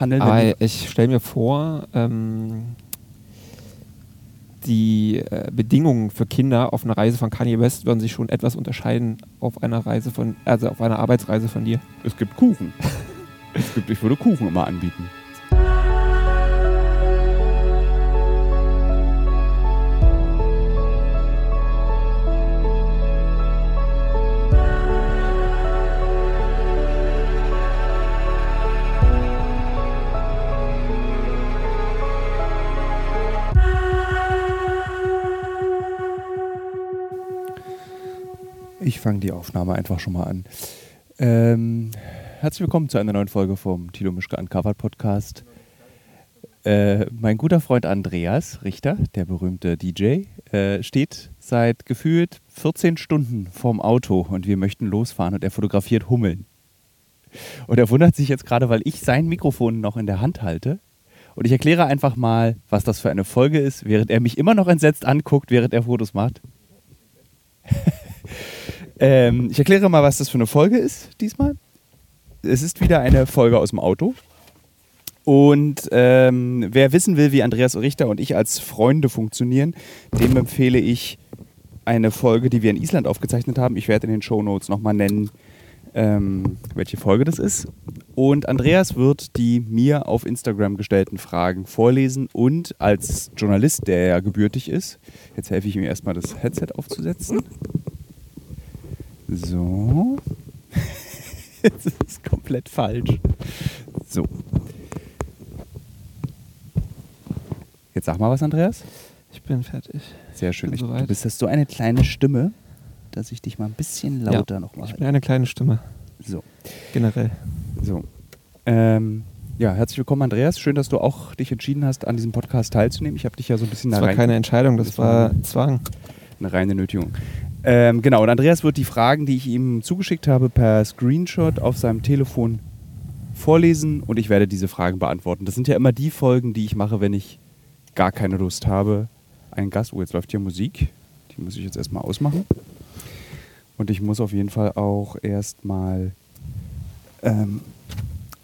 handeln. Aber ich stelle mir vor, ähm, die äh, Bedingungen für Kinder auf einer Reise von Kanye West würden sich schon etwas unterscheiden auf einer Reise von, also auf einer Arbeitsreise von dir. Es gibt Kuchen. es gibt, ich würde Kuchen immer anbieten. Ich fange die Aufnahme einfach schon mal an. Ähm, herzlich willkommen zu einer neuen Folge vom Tilo Mischke Uncovered Podcast. Äh, mein guter Freund Andreas Richter, der berühmte DJ, äh, steht seit gefühlt 14 Stunden vorm Auto und wir möchten losfahren und er fotografiert Hummeln. Und er wundert sich jetzt gerade, weil ich sein Mikrofon noch in der Hand halte. Und ich erkläre einfach mal, was das für eine Folge ist, während er mich immer noch entsetzt anguckt, während er Fotos macht. Ähm, ich erkläre mal, was das für eine Folge ist diesmal. Es ist wieder eine Folge aus dem Auto. Und ähm, wer wissen will, wie Andreas Richter und ich als Freunde funktionieren, dem empfehle ich eine Folge, die wir in Island aufgezeichnet haben. Ich werde in den Show Notes nochmal nennen, ähm, welche Folge das ist. Und Andreas wird die mir auf Instagram gestellten Fragen vorlesen und als Journalist, der ja gebürtig ist, jetzt helfe ich ihm erstmal das Headset aufzusetzen. So. das ist komplett falsch. So. Jetzt sag mal was, Andreas. Ich bin fertig. Sehr schön. Ich, du bist hast so eine kleine Stimme, dass ich dich mal ein bisschen lauter Ja, noch mal Ich bin eine kleine Stimme, So. generell. So. Ähm, ja, herzlich willkommen, Andreas. Schön, dass du auch dich entschieden hast, an diesem Podcast teilzunehmen. Ich habe dich ja so ein bisschen Das da war keine Entscheidung, das, Das war Zwang. eine reine Nötigung. Ähm, genau, und Andreas wird die Fragen, die ich ihm zugeschickt habe, per Screenshot auf seinem Telefon vorlesen und ich werde diese Fragen beantworten. Das sind ja immer die Folgen, die ich mache, wenn ich gar keine Lust habe. Ein Gast, oh, jetzt läuft hier Musik. Die muss ich jetzt erstmal ausmachen. Und ich muss auf jeden Fall auch erstmal ähm,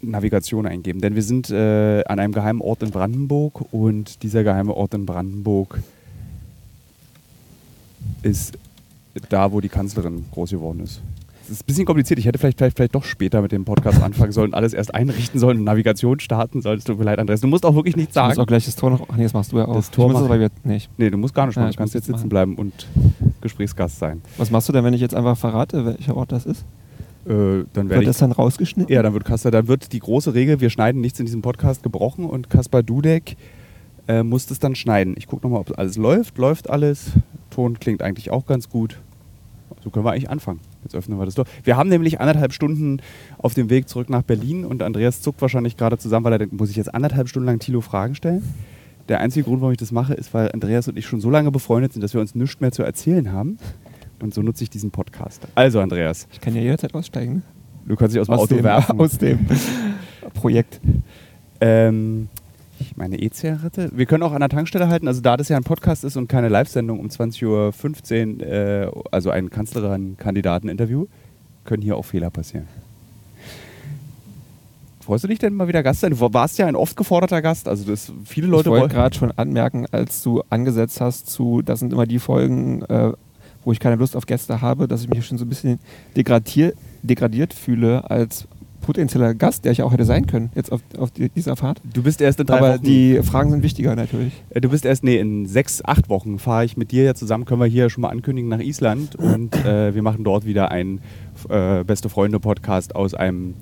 Navigation eingeben. Denn wir sind äh, an einem geheimen Ort in Brandenburg und dieser geheime Ort in Brandenburg ist da, wo die Kanzlerin groß geworden ist. Es ist ein bisschen kompliziert. Ich hätte vielleicht, vielleicht, vielleicht doch später mit dem Podcast anfangen sollen, alles erst einrichten sollen und Navigation starten sollen. Es tut mir leid, Andreas. Du musst auch wirklich nichts Ich muss auch sagen. gleich das Tor noch. Ach nee, das machst du ja auch. Das Tor ich muss mach das, weil wir, nee, du musst gar nicht Ja, machen. ich Du kannst jetzt sitzen machen. bleiben und Gesprächsgast sein. Was machst du denn, wenn ich jetzt einfach verrate, welcher Ort das ist? Äh, dann Wird das dann rausgeschnitten? Ja, dann wird Kaspar, dann wird die große Regel, wir schneiden nichts in diesem Podcast gebrochen und Kaspar Dudek äh, muss das dann schneiden. Ich gucke nochmal, ob alles läuft. Läuft alles. Ton klingt eigentlich auch ganz gut. So können wir eigentlich anfangen. Jetzt öffnen wir das Tor. Wir haben nämlich anderthalb Stunden auf dem Weg zurück nach Berlin und Andreas zuckt wahrscheinlich gerade zusammen, weil er denkt, muss ich jetzt anderthalb Stunden lang Tilo Fragen stellen? Der einzige Grund, warum ich das mache, ist, weil Andreas und ich schon so lange befreundet sind, dass wir uns nichts mehr zu erzählen haben. Und so nutze ich diesen Podcast. Also, Andreas, Ich kann ja jederzeit aussteigen. Du kannst dich aus dem Auto dem, werfen. Aus dem Projekt. Ähm, ich meine E-Zigarette. Wir können auch an der Tankstelle halten. Also da das ja ein Podcast ist und keine Live-Sendung um 20.15 Uhr, äh, also ein Kanzlerin-Kandidaten-Interview, können hier auch Fehler passieren. Freust du dich denn mal wieder Gast sein? Du warst ja ein oft geforderter Gast. Also das, viele Leute ich wollte gerade schon anmerken, als du angesetzt hast zu, das sind immer die Folgen, äh, wo ich keine Lust auf Gäste habe, dass ich mich schon so ein bisschen degradier, degradiert fühle als potenzieller Gast, der ich auch hätte sein können, jetzt auf, auf die, dieser Fahrt. Du bist erst in drei Aber Wochen. die Fragen sind wichtiger natürlich. Äh, Du bist erst, nee, in sechs, acht Wochen fahre ich mit dir ja zusammen, können wir hier schon mal ankündigen, nach Island und äh, wir machen dort wieder einen äh, Beste Freunde-Podcast aus einem,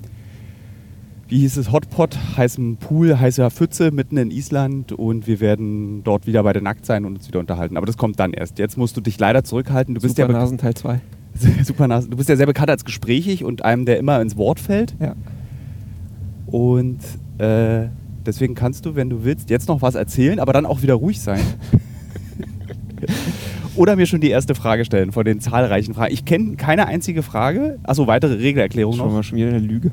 wie hieß es, Hotpot, heißem Pool, heißer Pfütze mitten in Island und wir werden dort wieder beide nackt sein und uns wieder unterhalten. Aber das kommt dann erst. Jetzt musst du dich leider zurückhalten. Du bist ja, be- Nasen Teil 2. super Nase. Du bist ja sehr bekannt als gesprächig und einem, der immer ins Wort fällt. Ja. Und äh, deswegen kannst du, wenn du willst, jetzt noch was erzählen, aber dann auch wieder ruhig sein. Oder mir schon die erste Frage stellen von den zahlreichen Fragen. Ich kenne keine einzige Frage. Achso, weitere Regelerklärung Schon noch. mal schon wieder eine Lüge.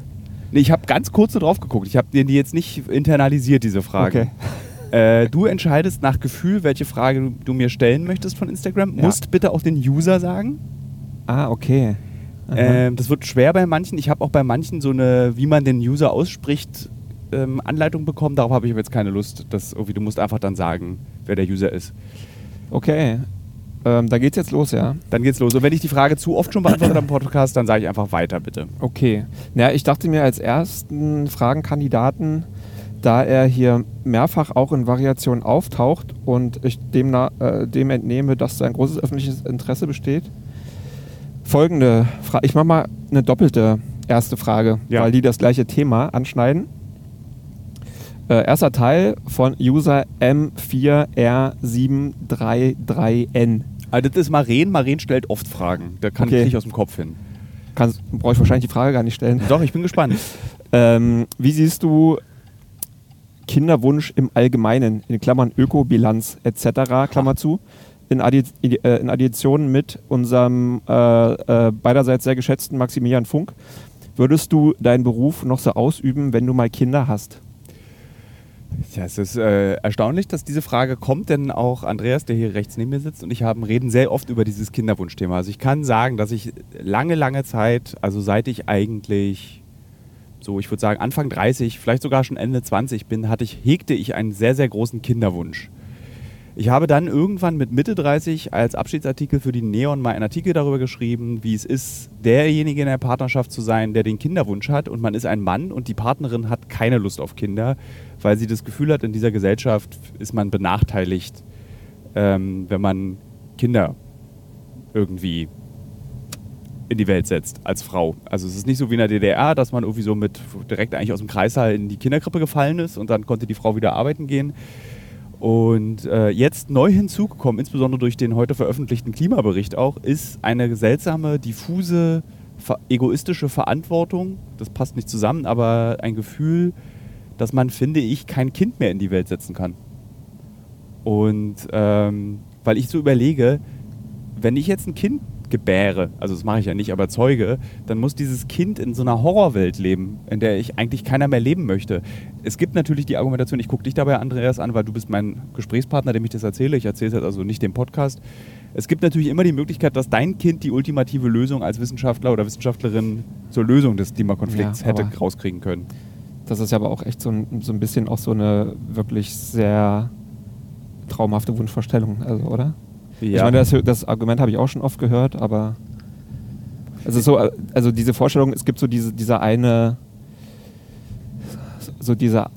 Nee, ich habe ganz kurz so drauf geguckt. Ich habe dir die jetzt nicht internalisiert, diese Frage. Okay. Äh, du entscheidest nach Gefühl, welche Frage du, du mir stellen möchtest von Instagram. Ja. Musst bitte auch den User sagen. Ah, okay. Ähm, das wird schwer bei manchen. Ich habe auch bei manchen so eine, wie man den User ausspricht, ähm, Anleitung bekommen. Darauf habe ich aber jetzt keine Lust. Das irgendwie, du musst einfach dann sagen, wer der User ist. Okay. Ähm, da geht's jetzt los, ja? Dann geht's los. Und wenn ich die Frage zu oft schon beantwortet am Podcast, dann sage ich einfach weiter, bitte. Okay. Naja, ich dachte mir als ersten Fragenkandidaten, da er hier mehrfach auch in Variationen auftaucht und ich dem, äh, dem entnehme, dass da ein großes öffentliches Interesse besteht, folgende Frage. Ich mache mal eine doppelte erste Frage, Ja. weil die das gleiche Thema anschneiden. Äh, erster Teil von User M4R733N. Also das ist Maren. Maren stellt oft Fragen. Da kann Okay. ich nicht aus dem Kopf hin. Kannst, brauche ich wahrscheinlich die Frage gar nicht stellen. Doch, ich bin gespannt. Ähm, wie siehst du Kinderwunsch im Allgemeinen, in Klammern Ökobilanz etc., Klammer zu, in, Addi äh, in Addition mit unserem äh, äh, beiderseits sehr geschätzten Maximilian Funk? Würdest du deinen Beruf noch so ausüben, wenn du mal Kinder hast? Ja, es ist äh, erstaunlich, dass diese Frage kommt, denn auch Andreas, der hier rechts neben mir sitzt, und ich haben reden sehr oft über dieses Kinderwunschthema. Also ich kann sagen, dass ich lange, lange Zeit, also seit ich eigentlich so, ich würde sagen Anfang 30, vielleicht sogar schon Ende 20 bin, hatte ich, hegte ich einen sehr, sehr großen Kinderwunsch. Ich habe dann irgendwann mit Mitte 30 als Abschiedsartikel für die Neon mal einen Artikel darüber geschrieben, wie es ist, derjenige in der Partnerschaft zu sein, der den Kinderwunsch hat und man ist ein Mann und die Partnerin hat keine Lust auf Kinder, weil sie das Gefühl hat, in dieser Gesellschaft ist man benachteiligt, ähm, wenn man Kinder irgendwie in die Welt setzt als Frau. Also es ist nicht so wie in der DDR, dass man irgendwie so mit direkt eigentlich aus dem Kreissaal in die Kinderkrippe gefallen ist und dann konnte die Frau wieder arbeiten gehen. Und äh, jetzt neu hinzugekommen, insbesondere durch den heute veröffentlichten Klimabericht auch, ist eine seltsame, diffuse, ver egoistische Verantwortung. Das passt nicht zusammen, aber ein Gefühl, dass man, finde ich, kein Kind mehr in die Welt setzen kann. Und ähm, weil ich so überlege, wenn ich jetzt ein Kind gebäre, also das mache ich ja nicht, aber zeuge, dann muss dieses Kind in so einer Horrorwelt leben, in der ich eigentlich keiner mehr leben möchte. Es gibt natürlich die Argumentation, ich gucke dich dabei, Andreas, an, weil du bist mein Gesprächspartner, dem ich das erzähle. Ich erzähle es jetzt also nicht dem Podcast. Es gibt natürlich immer die Möglichkeit, dass dein Kind die ultimative Lösung als Wissenschaftler oder Wissenschaftlerin zur Lösung des Klimakonflikts Ja, hätte rauskriegen können. Das ist ja aber auch echt so ein, so ein bisschen auch so eine wirklich sehr traumhafte Wunschvorstellung, also, oder? Ich meine, das, das Argument habe ich auch schon oft gehört, aber also so, also diese Vorstellung, es gibt so diese, diese eine, so diese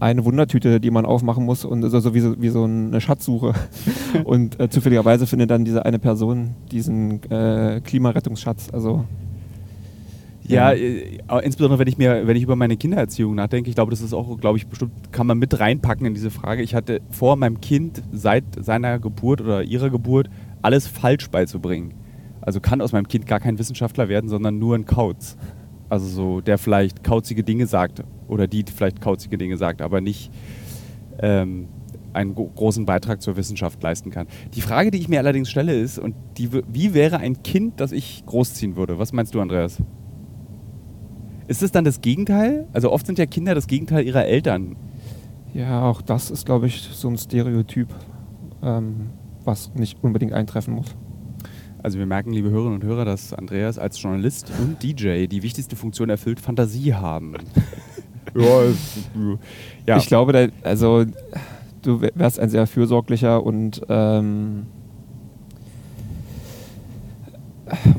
eine Wundertüte, die man aufmachen muss und so, so, wie, so wie so eine Schatzsuche. und äh, zufälligerweise findet dann diese eine Person diesen äh, Klimarettungsschatz. Also Ja, Ja. äh, insbesondere wenn ich mir, wenn ich über meine Kindererziehung nachdenke, ich glaube, das ist auch, glaube ich, bestimmt, kann man mit reinpacken in diese Frage. Ich hatte vor, meinem Kind seit seiner Geburt oder ihrer Geburt alles falsch beizubringen. Also kann aus meinem Kind gar kein Wissenschaftler werden, sondern nur ein Kauz. Also so, der vielleicht kauzige Dinge sagt oder die vielleicht kauzige Dinge sagt, aber nicht ähm, einen gro- großen Beitrag zur Wissenschaft leisten kann. Die Frage, die ich mir allerdings stelle, ist, und die, wie wäre ein Kind, das ich großziehen würde? Was meinst du, Andreas? Ist es dann das Gegenteil? Also oft sind ja Kinder das Gegenteil ihrer Eltern. ja, auch das ist, glaube ich, so ein Stereotyp, ähm, was nicht unbedingt eintreffen muss. Also wir merken, liebe Hörerinnen und Hörer, dass Andreas als Journalist und DJ die wichtigste Funktion erfüllt, Fantasie haben. ja. Ich glaube, also du wär- wärst ein sehr fürsorglicher und ähm,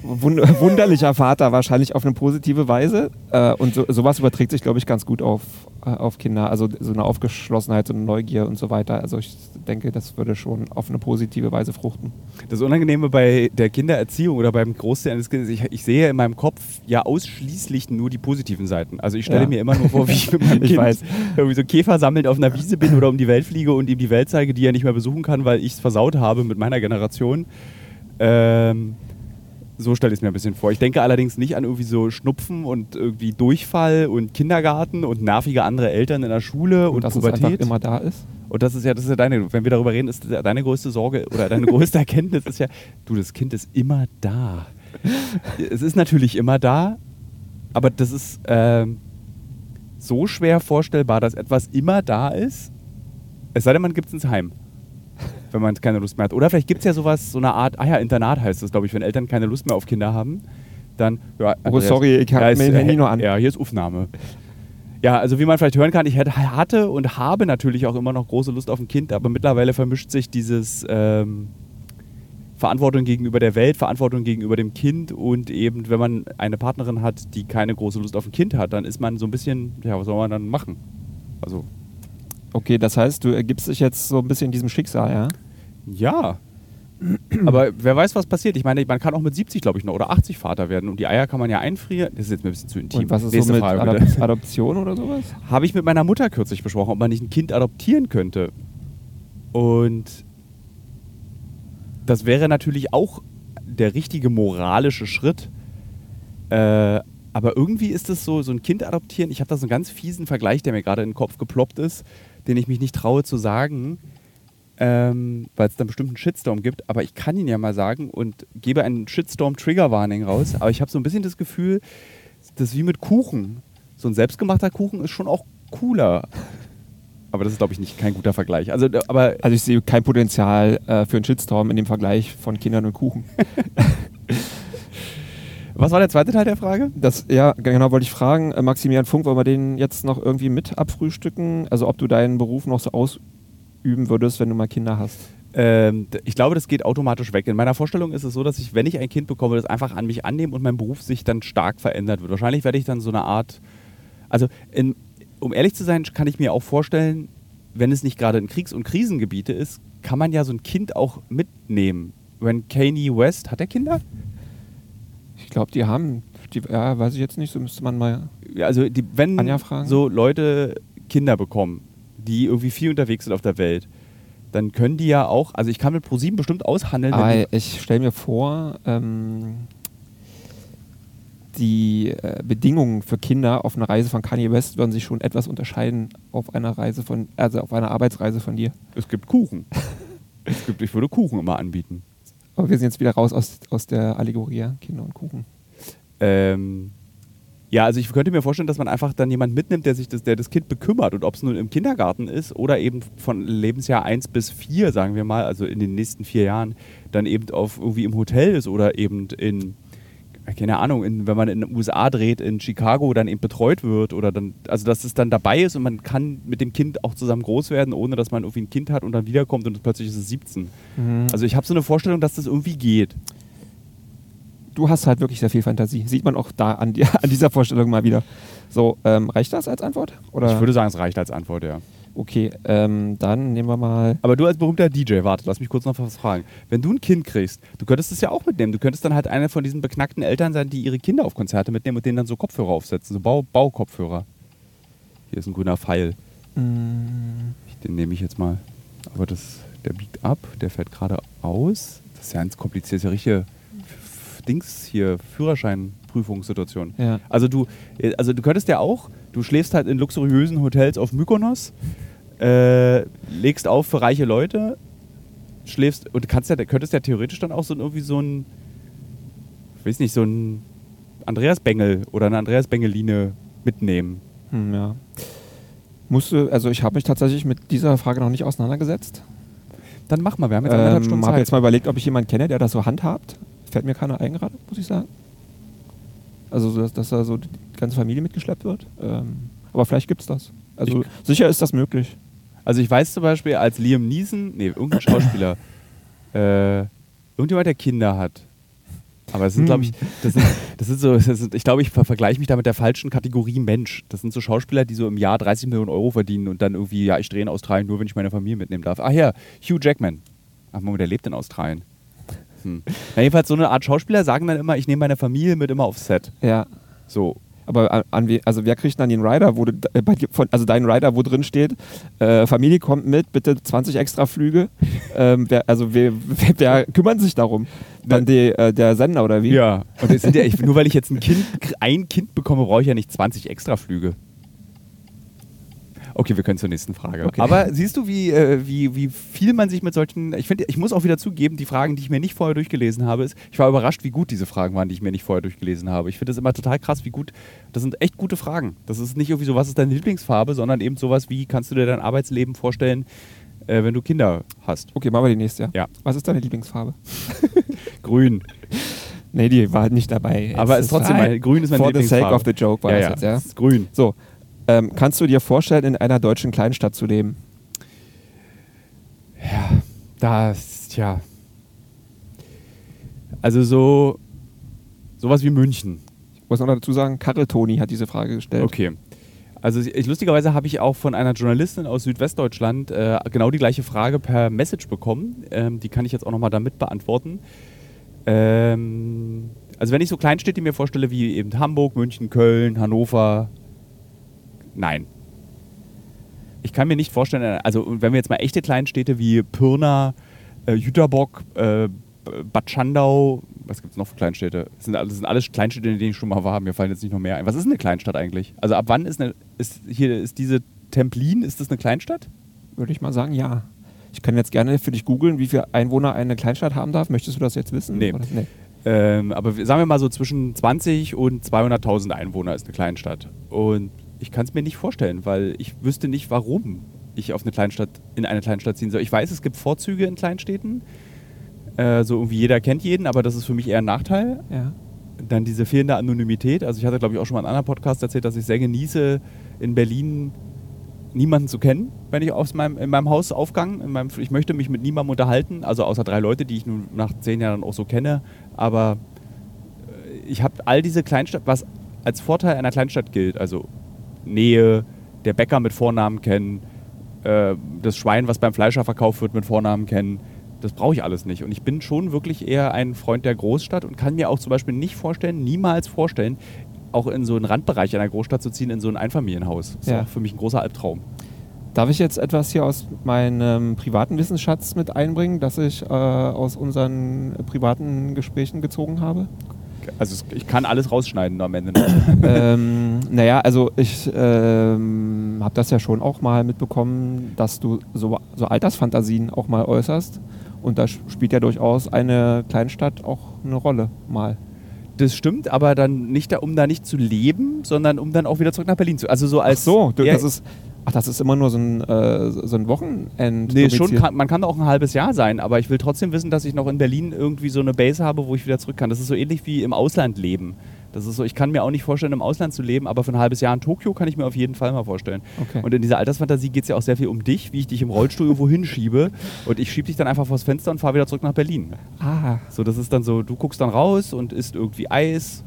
wund wunderlicher Vater wahrscheinlich auf eine positive Weise. Äh, und so, sowas überträgt sich, glaube ich, ganz gut auf, äh, auf Kinder. Also so eine Aufgeschlossenheit, so eine Neugier und so weiter. Also ich denke, das würde schon auf eine positive Weise fruchten. Das Unangenehme bei der Kindererziehung oder beim Großziehen eines Kindes, ich, ich sehe in meinem Kopf ja ausschließlich nur die positiven Seiten. Also ich stelle Ja. mir immer nur vor, wie ich mit meinem Ich Kind weiß. irgendwie so Käfer sammelnd auf einer Wiese bin oder um die Welt fliege und ihm die Welt zeige, die er nicht mehr besuchen kann, weil ich es versaut habe mit meiner Generation. Ähm, so stelle ich es mir ein bisschen vor. Ich denke allerdings nicht an irgendwie so Schnupfen und irgendwie Durchfall und Kindergarten und nervige andere Eltern in der Schule und, Und dass es einfach Pubertät. immer da ist. Und das ist ja, das ist ja deine, wenn wir darüber reden, ist ja deine größte Sorge oder deine größte Erkenntnis ist ja, du, das Kind ist immer da. es ist natürlich immer da, aber das ist ähm, so schwer vorstellbar, dass etwas immer da ist. Es sei denn, man gibt es ins Heim, wenn man keine Lust mehr hat. Oder vielleicht gibt es ja sowas, so eine Art, ah ja, Internat heißt es, glaube ich, wenn Eltern keine Lust mehr auf Kinder haben, dann, ja, Oh, sorry, ich hab ja, ist, mein Handy äh, nur an. Ja, hier ist Aufnahme. Ja, also wie man vielleicht hören kann, ich hatte und habe natürlich auch immer noch große Lust auf ein Kind, aber mittlerweile vermischt sich dieses ähm, Verantwortung gegenüber der Welt, Verantwortung gegenüber dem Kind und eben, wenn man eine Partnerin hat, die keine große Lust auf ein Kind hat, dann ist man so ein bisschen, ja, was soll man dann machen? Also. Okay, das heißt, du ergibst dich jetzt so ein bisschen diesem Schicksal, ja? Ja. Aber wer weiß, was passiert. Ich meine, man kann auch mit 70, glaube ich, noch oder 80 Vater werden und die Eier kann man ja einfrieren. Das ist jetzt mir ein bisschen zu intim. Und was ist Nächste so mit Frage, Adop. Adoption oder sowas? Habe ich mit meiner Mutter kürzlich besprochen, ob man nicht ein Kind adoptieren könnte. Und das wäre natürlich auch der richtige moralische Schritt. Äh, aber irgendwie ist es so, so ein Kind adoptieren. Ich habe da so einen ganz fiesen Vergleich, der mir gerade in den Kopf geploppt ist, den ich mich nicht traue zu sagen, ähm, weil es da bestimmt einen Shitstorm gibt. Aber ich kann ihn ja mal sagen und gebe einen Shitstorm-Trigger-Warning raus. Aber ich habe so ein bisschen das Gefühl, das ist wie mit Kuchen. So ein selbstgemachter Kuchen ist schon auch cooler. Aber das ist, glaube ich, nicht kein guter Vergleich. Also, aber Also ich sehe kein Potenzial äh, für einen Shitstorm in dem Vergleich von Kindern und Kuchen. was war der zweite Teil der Frage? Das, ja, genau, wollte ich fragen. Äh, Maximilian Funk, wollen wir den jetzt noch irgendwie mit abfrühstücken? Also ob du deinen Beruf noch so ausüben würdest, wenn du mal Kinder hast? Ähm, ich glaube, das geht automatisch weg. In meiner Vorstellung ist es so, dass ich, wenn ich ein Kind bekomme, das einfach an mich annehme und mein Beruf sich dann stark verändert wird. Wahrscheinlich werde ich dann so eine Art, also in, um ehrlich zu sein, kann ich mir auch vorstellen, wenn es nicht gerade in Kriegs- und Krisengebiete ist, kann man ja so ein Kind auch mitnehmen. Wenn Kanye West, hat er Kinder? Ich glaube, die haben, die, ja, weiß ich jetzt nicht, so müsste man mal. Ja, also die, wenn Anja fragen? so Leute Kinder bekommen, die irgendwie viel unterwegs sind auf der Welt, dann können die ja auch, also ich kann mit ProSieben bestimmt aushandeln, Aber ich stelle mir vor, ähm, die äh, Bedingungen für Kinder auf einer Reise von Kanye West würden sich schon etwas unterscheiden auf einer Reise von, also auf einer Arbeitsreise von dir. es gibt Kuchen. es gibt, ich würde Kuchen immer anbieten. Aber wir sind jetzt wieder raus aus, aus der Allegorie? Kinder und Kuchen. Ähm, ja, also ich könnte mir vorstellen, dass man einfach dann jemand mitnimmt, der sich das, der das Kind bekümmert und ob es nun im Kindergarten ist oder eben von Lebensjahr 1 bis 4, sagen wir mal, also in den nächsten vier Jahren, dann eben auf irgendwie im Hotel ist oder eben in, keine Ahnung, in, wenn man in den USA dreht, in Chicago dann eben betreut wird oder dann, also dass es dann dabei ist und man kann mit dem Kind auch zusammen groß werden, ohne dass man irgendwie ein Kind hat und dann wiederkommt und plötzlich ist es 17. Also ich habe so eine Vorstellung, dass das irgendwie geht. du hast halt wirklich sehr viel Fantasie. Sieht man auch da an, an dieser Vorstellung mal wieder. So, ähm, reicht das als Antwort? Oder? Ich würde sagen, es reicht als Antwort, ja. Okay, ähm, dann nehmen wir mal. Aber du als berühmter DJ, warte, lass mich kurz noch was fragen. Wenn du ein Kind kriegst, du könntest es ja auch mitnehmen. Du könntest dann halt einer von diesen beknackten Eltern sein, die ihre Kinder auf Konzerte mitnehmen und denen dann so Kopfhörer aufsetzen, so Bau Baukopfhörer. Hier ist ein grüner Pfeil. Mm, Den nehme ich jetzt mal. Aber das, der biegt ab, der fährt gerade aus. Das ist ja ganz kompliziert, das ist ja richtige Dings hier, Führerscheinprüfungssituation. ja. Also du, äh, also du könntest ja auch, du schläfst halt in luxuriösen Hotels auf Mykonos, äh, legst auf für reiche Leute, schläfst und kannst ja, könntest ja theoretisch dann auch so irgendwie so ein, ich weiß nicht, so ein Andreas Bengel oder eine Andreas Bengeline mitnehmen. Hm, ja. Musste, also ich habe mich tatsächlich mit dieser Frage noch nicht auseinandergesetzt. Dann mach mal, wir haben jetzt anderthalb Ähm, Stunden habe Zeit. jetzt mal überlegt, ob ich jemanden kenne, der das so handhabt. Fällt mir keiner ein gerade, muss ich sagen. Also, so, dass, dass da so die ganze Familie mitgeschleppt wird. Ähm, aber vielleicht gibt es das. Also Ich- sicher ist das möglich. Also ich weiß zum Beispiel, als Liam Neeson, nee, irgendein Schauspieler, äh, irgendjemand, der Kinder hat. Aber es sind, Hm. glaube ich, das sind, das sind so, das sind, ich glaube, ich ver vergleiche mich da mit der falschen Kategorie Mensch. Das sind so Schauspieler, die so im Jahr 30 Millionen Euro verdienen und dann irgendwie, ja, ich drehe in Australien nur, wenn ich meine Familie mitnehmen darf. Ah ja, Hugh Jackman. Ach, Moment, der lebt in Australien. Hm. Na, jedenfalls so eine Art Schauspieler sagen dann immer, ich nehme meine Familie mit immer aufs Set. Ja. So. Aber an, we- also wer kriegt dann den Rider, wo du, äh, von, also deinen Rider, wo drin steht, äh, Familie kommt mit, bitte 20 extra Flüge. ähm, wer, also wer, wer, wer kümmert sich darum? Dann die, äh, der Sender oder wie? Ja. Und sind ja, ich, nur weil ich jetzt ein Kind, ein Kind bekomme, brauche ich ja nicht 20 Extraflüge. Okay, wir können zur nächsten Frage. Okay. Aber siehst du, wie, äh, wie, wie viel man sich mit solchen. Ich finde, ich muss auch wieder zugeben, die Fragen, die ich mir nicht vorher durchgelesen habe, ist, ich war überrascht, wie gut diese Fragen waren, die ich mir nicht vorher durchgelesen habe. Ich finde das immer total krass, wie gut. Das sind echt gute Fragen. Das ist nicht irgendwie so, was ist deine Lieblingsfarbe, sondern eben sowas wie, kannst du dir dein Arbeitsleben vorstellen, äh, wenn du Kinder hast? Okay, machen wir die nächste. Ja. Was ist deine Lieblingsfarbe? Grün. Nee, die war halt nicht dabei. Aber es ist trotzdem, halt mein, grün ist meine For the Lieblingsfarbe. sake of the joke war ja, das ja, jetzt, ja? es ist grün. So, Ähm, kannst du dir vorstellen, in einer deutschen Kleinstadt zu leben? Ja, das, tja. Also so, sowas wie München. Ich muss noch dazu sagen, Karel Toni hat diese Frage gestellt. Okay. Also ich, lustigerweise habe ich auch von einer Journalistin aus Südwestdeutschland äh, genau die gleiche Frage per Message bekommen. Ähm, die kann ich jetzt auch nochmal damit beantworten. Ähm, also wenn ich so Kleinstädte mir vorstelle wie eben Hamburg, München, Köln, Hannover, nein. Ich kann mir nicht vorstellen, also wenn wir jetzt mal echte Kleinstädte wie Pirna, äh, Jüterbock, äh, Bad Schandau, was gibt es noch für Kleinstädte? Das sind, das sind alles Kleinstädte, in denen ich schon mal war. Mir fallen jetzt nicht noch mehr ein. Was ist eine Kleinstadt eigentlich? Also ab wann ist, eine, ist hier ist diese Templin, ist das eine Kleinstadt? Würde ich mal sagen, ja. Ich kann jetzt gerne für dich googeln, wie viele Einwohner eine Kleinstadt haben darf. Möchtest du das jetzt wissen? Nee. nee. Ähm, aber sagen wir mal so zwischen 20 und 200.000 Einwohner ist eine Kleinstadt. Und ich kann es mir nicht vorstellen, weil ich wüsste nicht, warum ich auf eine Kleinstadt, in eine Kleinstadt ziehen soll. Ich weiß, es gibt Vorzüge in Kleinstädten. Äh, so irgendwie jeder kennt jeden, aber das ist für mich eher ein Nachteil. Ja. Dann diese fehlende Anonymität. Also ich hatte, glaube ich, auch schon mal in einem anderen Podcast erzählt, dass ich sehr genieße, in Berlin niemanden zu kennen, wenn ich aus meinem, in meinem Haus aufgang. In meinem, ich möchte mich mit niemandem unterhalten, also außer drei Leute, die ich nun nach zehn Jahren auch so kenne. Aber äh, ich habe all diese Kleinstadt, was als Vorteil einer Kleinstadt gilt, also Nähe, der Bäcker mit Vornamen kennen, äh, das Schwein, was beim Fleischer verkauft wird, mit Vornamen kennen, das brauche ich alles nicht. Und ich bin schon wirklich eher ein Freund der Großstadt und kann mir auch zum Beispiel nicht vorstellen, niemals vorstellen, auch in so einen Randbereich einer Großstadt zu ziehen, in so ein Einfamilienhaus. Das ja. ist auch für mich ein großer Albtraum. Darf ich jetzt etwas hier aus meinem privaten Wissensschatz mit einbringen, das ich äh, aus unseren privaten Gesprächen gezogen habe? Also ich kann alles rausschneiden am Ende. ähm, naja, also ich ähm, habe das ja schon auch mal mitbekommen, dass du so, so Altersfantasien auch mal äußerst. Und da spielt ja durchaus eine Kleinstadt auch eine Rolle mal. Das stimmt, aber dann nicht, da, um da nicht zu leben, sondern um dann auch wieder zurück nach Berlin zu. Also so als. Ach so, du, das ist. Ach, das ist immer nur so ein, äh, so ein Wochenend. Nee, schon, kann, man kann da auch ein halbes Jahr sein, aber ich will trotzdem wissen, dass ich noch in Berlin irgendwie so eine Base habe, wo ich wieder zurück kann. Das ist so ähnlich wie im Ausland leben. Das ist so, ich kann mir auch nicht vorstellen, im Ausland zu leben, aber für ein halbes Jahr in Tokio kann ich mir auf jeden Fall mal vorstellen. Okay. Und in dieser Altersfantasie geht es ja auch sehr viel um dich, wie ich dich im Rollstuhl irgendwo hinschiebe und ich schiebe dich dann einfach vors Fenster und fahre wieder zurück nach Berlin. Ah. So, das ist dann so, du guckst dann raus und isst irgendwie Eis.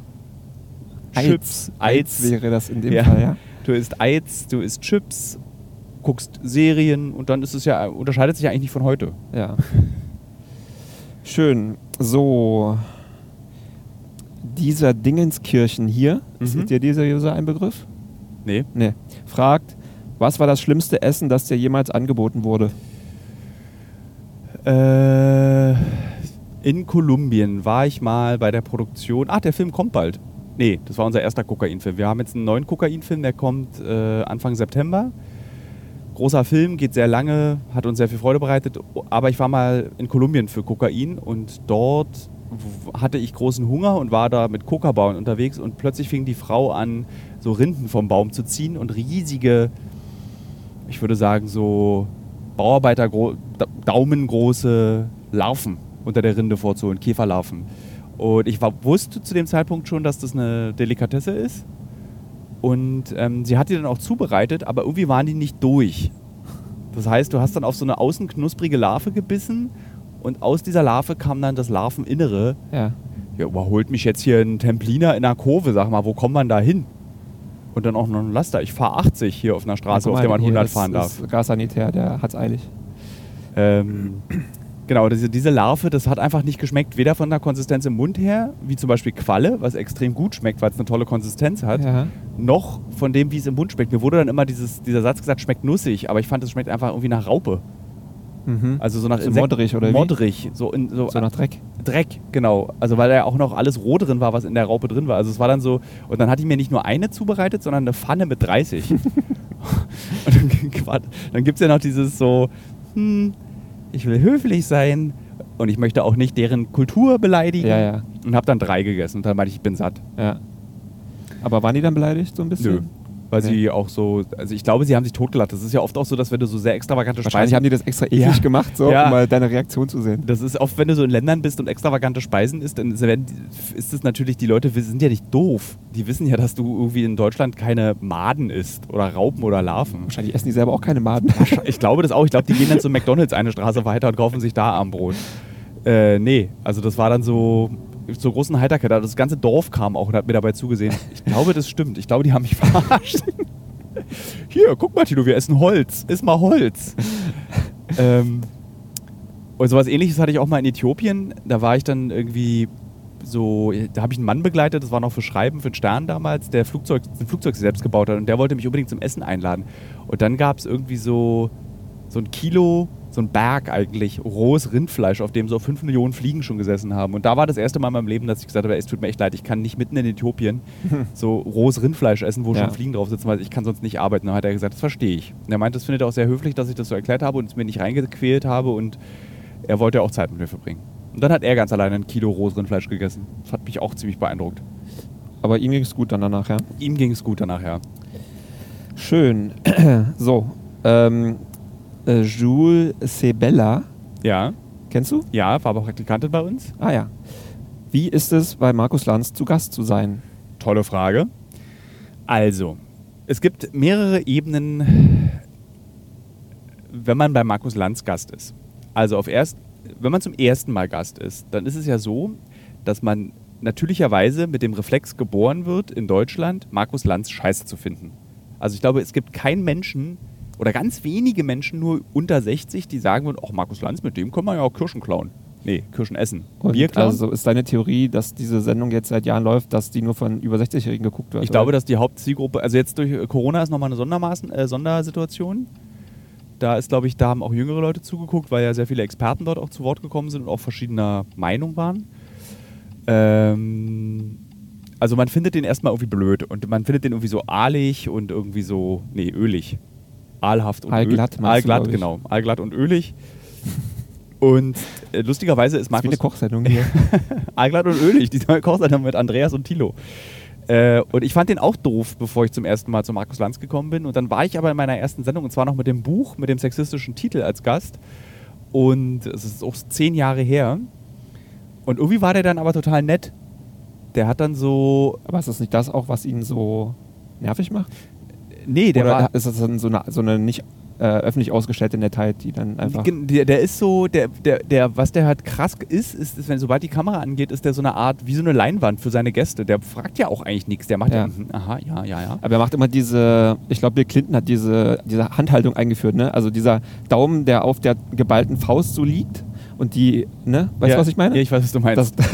Chips, Eiz. Eiz wäre das in dem ja. Fall, ja. Du isst Eis, du isst Chips, guckst Serien und dann ist es ja, unterscheidet sich ja eigentlich nicht von heute. Ja. Schön. So, dieser Dingenskirchen hier, mhm. ist dir dieser User ein Begriff? Nee. Nee. Fragt, was war das schlimmste Essen, das dir jemals angeboten wurde? Äh, in Kolumbien war ich mal bei der Produktion. Ah, der Film kommt bald. Nee, das war unser erster Kokainfilm. Wir haben jetzt einen neuen Kokainfilm, der kommt äh, Anfang September. Großer Film, geht sehr lange, hat uns sehr viel Freude bereitet. Aber ich war mal in Kolumbien für Kokain und dort hatte ich großen Hunger und war da mit Kokabauern unterwegs und plötzlich fing die Frau an, so Rinden vom Baum zu ziehen und riesige, ich würde sagen, so Bauarbeiter daumengroße Larven unter der Rinde vorzuholen, Käferlarven. Und ich war, wusste zu dem Zeitpunkt schon, dass das eine Delikatesse ist. Und ähm, sie hat die dann auch zubereitet, aber irgendwie waren die nicht durch. Das heißt, du hast dann auf so eine außen knusprige Larve gebissen und aus dieser Larve kam dann das Larveninnere. Ja. Ja, überholt mich jetzt hier ein Templiner in einer Kurve, sag mal, wo kommt man da hin? Und dann auch noch ein Laster. Ich fahre 80 hier auf einer Straße, ja, auf der man 100 fahren darf. Ist Gassanitär, der hat's eilig. Ähm, genau, diese, diese Larve, das hat einfach nicht geschmeckt, weder von der Konsistenz im Mund her, wie zum Beispiel Qualle, was extrem gut schmeckt, weil es eine tolle Konsistenz hat, ja. noch von dem, wie es im Mund schmeckt. Mir wurde dann immer dieses, dieser Satz gesagt, schmeckt nussig, aber ich fand, es schmeckt einfach irgendwie nach Raupe. Mhm. Also so nach so modrig oder modrig, so, in, so, so nach Dreck. Dreck, genau. Also weil da ja auch noch alles roh drin war, was in der Raupe drin war. Also es war dann so, und dann hatte ich mir nicht nur eine zubereitet, sondern eine Pfanne mit 30. und dann, dann gibt es ja noch dieses so, hm, ich will höflich sein und ich möchte auch nicht deren Kultur beleidigen. Ja, ja. Und habe dann drei gegessen und dann meinte ich, ich bin satt. Ja. Aber waren die dann beleidigt so ein bisschen? Nö. Weil Nee. sie auch so, also ich glaube, sie haben sich totgelacht. Das ist ja oft auch so, dass wenn du so sehr extravagante Wahrscheinlich Speisen haben die das extra eklig Ja. gemacht, so, Ja. um mal deine Reaktion zu sehen. Das ist oft, wenn du so in Ländern bist und extravagante Speisen isst, dann ist es natürlich, die Leute sind ja nicht doof. Die wissen ja, dass du irgendwie in Deutschland keine Maden isst oder Raupen oder Larven. Wahrscheinlich essen die selber auch keine Maden. Ich glaube das auch. Ich glaube, die gehen dann zu McDonalds eine Straße weiter und kaufen sich da Armbrot. Äh, nee, also das war dann so zur großen Heiterkeit. Das ganze Dorf kam auch und hat mir dabei zugesehen. Ich glaube, das stimmt. Ich glaube, die haben mich verarscht. Hier, guck mal, Tino, wir essen Holz. Iss mal Holz. ähm, und sowas ähnliches hatte ich auch mal in Äthiopien. Da war ich dann irgendwie so, da habe ich einen Mann begleitet, das war noch für Schreiben, für den Stern damals, der Flugzeug, ein Flugzeug selbst gebaut hat und der wollte mich unbedingt zum Essen einladen. Und dann gab es irgendwie so, so ein Kilo, so ein Berg eigentlich, rohes Rindfleisch, auf dem so fünf Millionen Fliegen schon gesessen haben. Und da war das erste Mal in meinem Leben, dass ich gesagt habe, es tut mir echt leid, ich kann nicht mitten in Äthiopien so rohes Rindfleisch essen, wo Ja. schon Fliegen drauf sitzen, weil ich kann sonst nicht arbeiten. Dann hat er gesagt, das verstehe ich. Und er meinte, das findet er auch sehr höflich, dass ich das so erklärt habe und es mir nicht reingequält habe und er wollte auch Zeit mit mir verbringen. Und dann hat er ganz alleine ein Kilo rohes Rindfleisch gegessen. Das hat mich auch ziemlich beeindruckt. Aber ihm ging es gut dann danach, ja. Ihm ging es gut danach, ja. Schön. so, ähm, äh, Jules Sebella, Ja, kennst du? ja, war aber Praktikantin bei uns. Ah ja. Wie ist es, bei Markus Lanz zu Gast zu sein? Tolle Frage. Also, es gibt mehrere Ebenen, wenn man bei Markus Lanz Gast ist. Also auf erst, wenn man zum ersten Mal Gast ist, dann ist es ja so, dass man natürlicherweise mit dem Reflex geboren wird, in Deutschland Markus Lanz scheiße zu finden. Also ich glaube, es gibt keinen Menschen oder ganz wenige Menschen nur unter 60, die sagen würden, ach Markus Lanz, mit dem kann man ja auch Kirschen klauen. Nee, Kirschen essen. Und Bier klauen. also ist deine Theorie, dass diese Sendung jetzt seit Jahren läuft, dass die nur von über 60-Jährigen geguckt wird? Ich glaube, oder? dass die Hauptzielgruppe, also jetzt durch Corona ist nochmal eine Sondermaßen, äh, Sondersituation. Da ist, glaube ich, da haben auch jüngere Leute zugeguckt, weil ja sehr viele Experten dort auch zu Wort gekommen sind und auch verschiedener Meinung waren. Ähm, also man findet den erstmal irgendwie blöd und man findet den irgendwie so aalig und irgendwie so, nee, ölig. Aalhaft und glaub ich. genau. Aalglatt und ölig. Und äh, lustigerweise ist Das ist wie eine Markus Kochsendung hier. Allglatt und ölig, die neue Kochsendung mit Andreas und Thilo. Äh, und ich fand den auch doof, bevor ich zum ersten Mal zu Markus Lanz gekommen bin. Und dann war ich aber in meiner ersten Sendung, und zwar noch mit dem Buch, mit dem sexistischen Titel als Gast. Und es ist auch zehn Jahre her. Und irgendwie war der dann aber total nett. Der hat dann so. Aber ist das nicht das auch, was ihn so nervig macht? Nee, der Oder war. ist das dann so eine, so eine nicht äh, öffentlich ausgestellte Nettheit, die dann einfach... Der, der ist so, der, der, der, was der halt krass ist, ist, ist, wenn sobald die Kamera angeht, ist der so eine Art, wie so eine Leinwand für seine Gäste. Der fragt ja auch eigentlich nichts. Der macht ja, Ja. mhm, aha, ja, ja, ja. Aber er macht immer diese, ich glaube, Bill Clinton hat diese, diese Handhaltung eingeführt, ne? Also dieser Daumen, der auf der geballten Faust so liegt und die, ne? Weißt ja, du, was ich meine? Ja, ich weiß, was du meinst. das,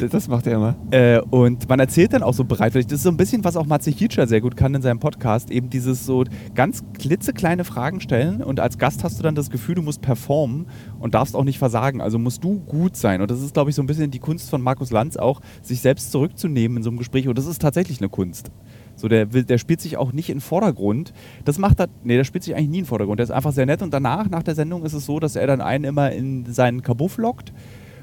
das, das macht er immer. Äh, und man erzählt dann auch so bereitwillig. Das ist so ein bisschen, was auch Matze Hietscher sehr gut kann in seinem Podcast. Eben dieses so ganz klitzekleine Fragen stellen und als Gast hast du dann das Gefühl, du musst performen und darfst auch nicht versagen. Also musst du gut sein. Und das ist, glaube ich, so ein bisschen die Kunst von Markus Lanz auch, sich selbst zurückzunehmen in so einem Gespräch. Und das ist tatsächlich eine Kunst. So, der, der spielt sich auch nicht in Vordergrund. Das macht er, nee, der spielt sich eigentlich nie in Vordergrund. Der ist einfach sehr nett und danach, nach der Sendung, ist es so, dass er dann einen immer in seinen Kabuff lockt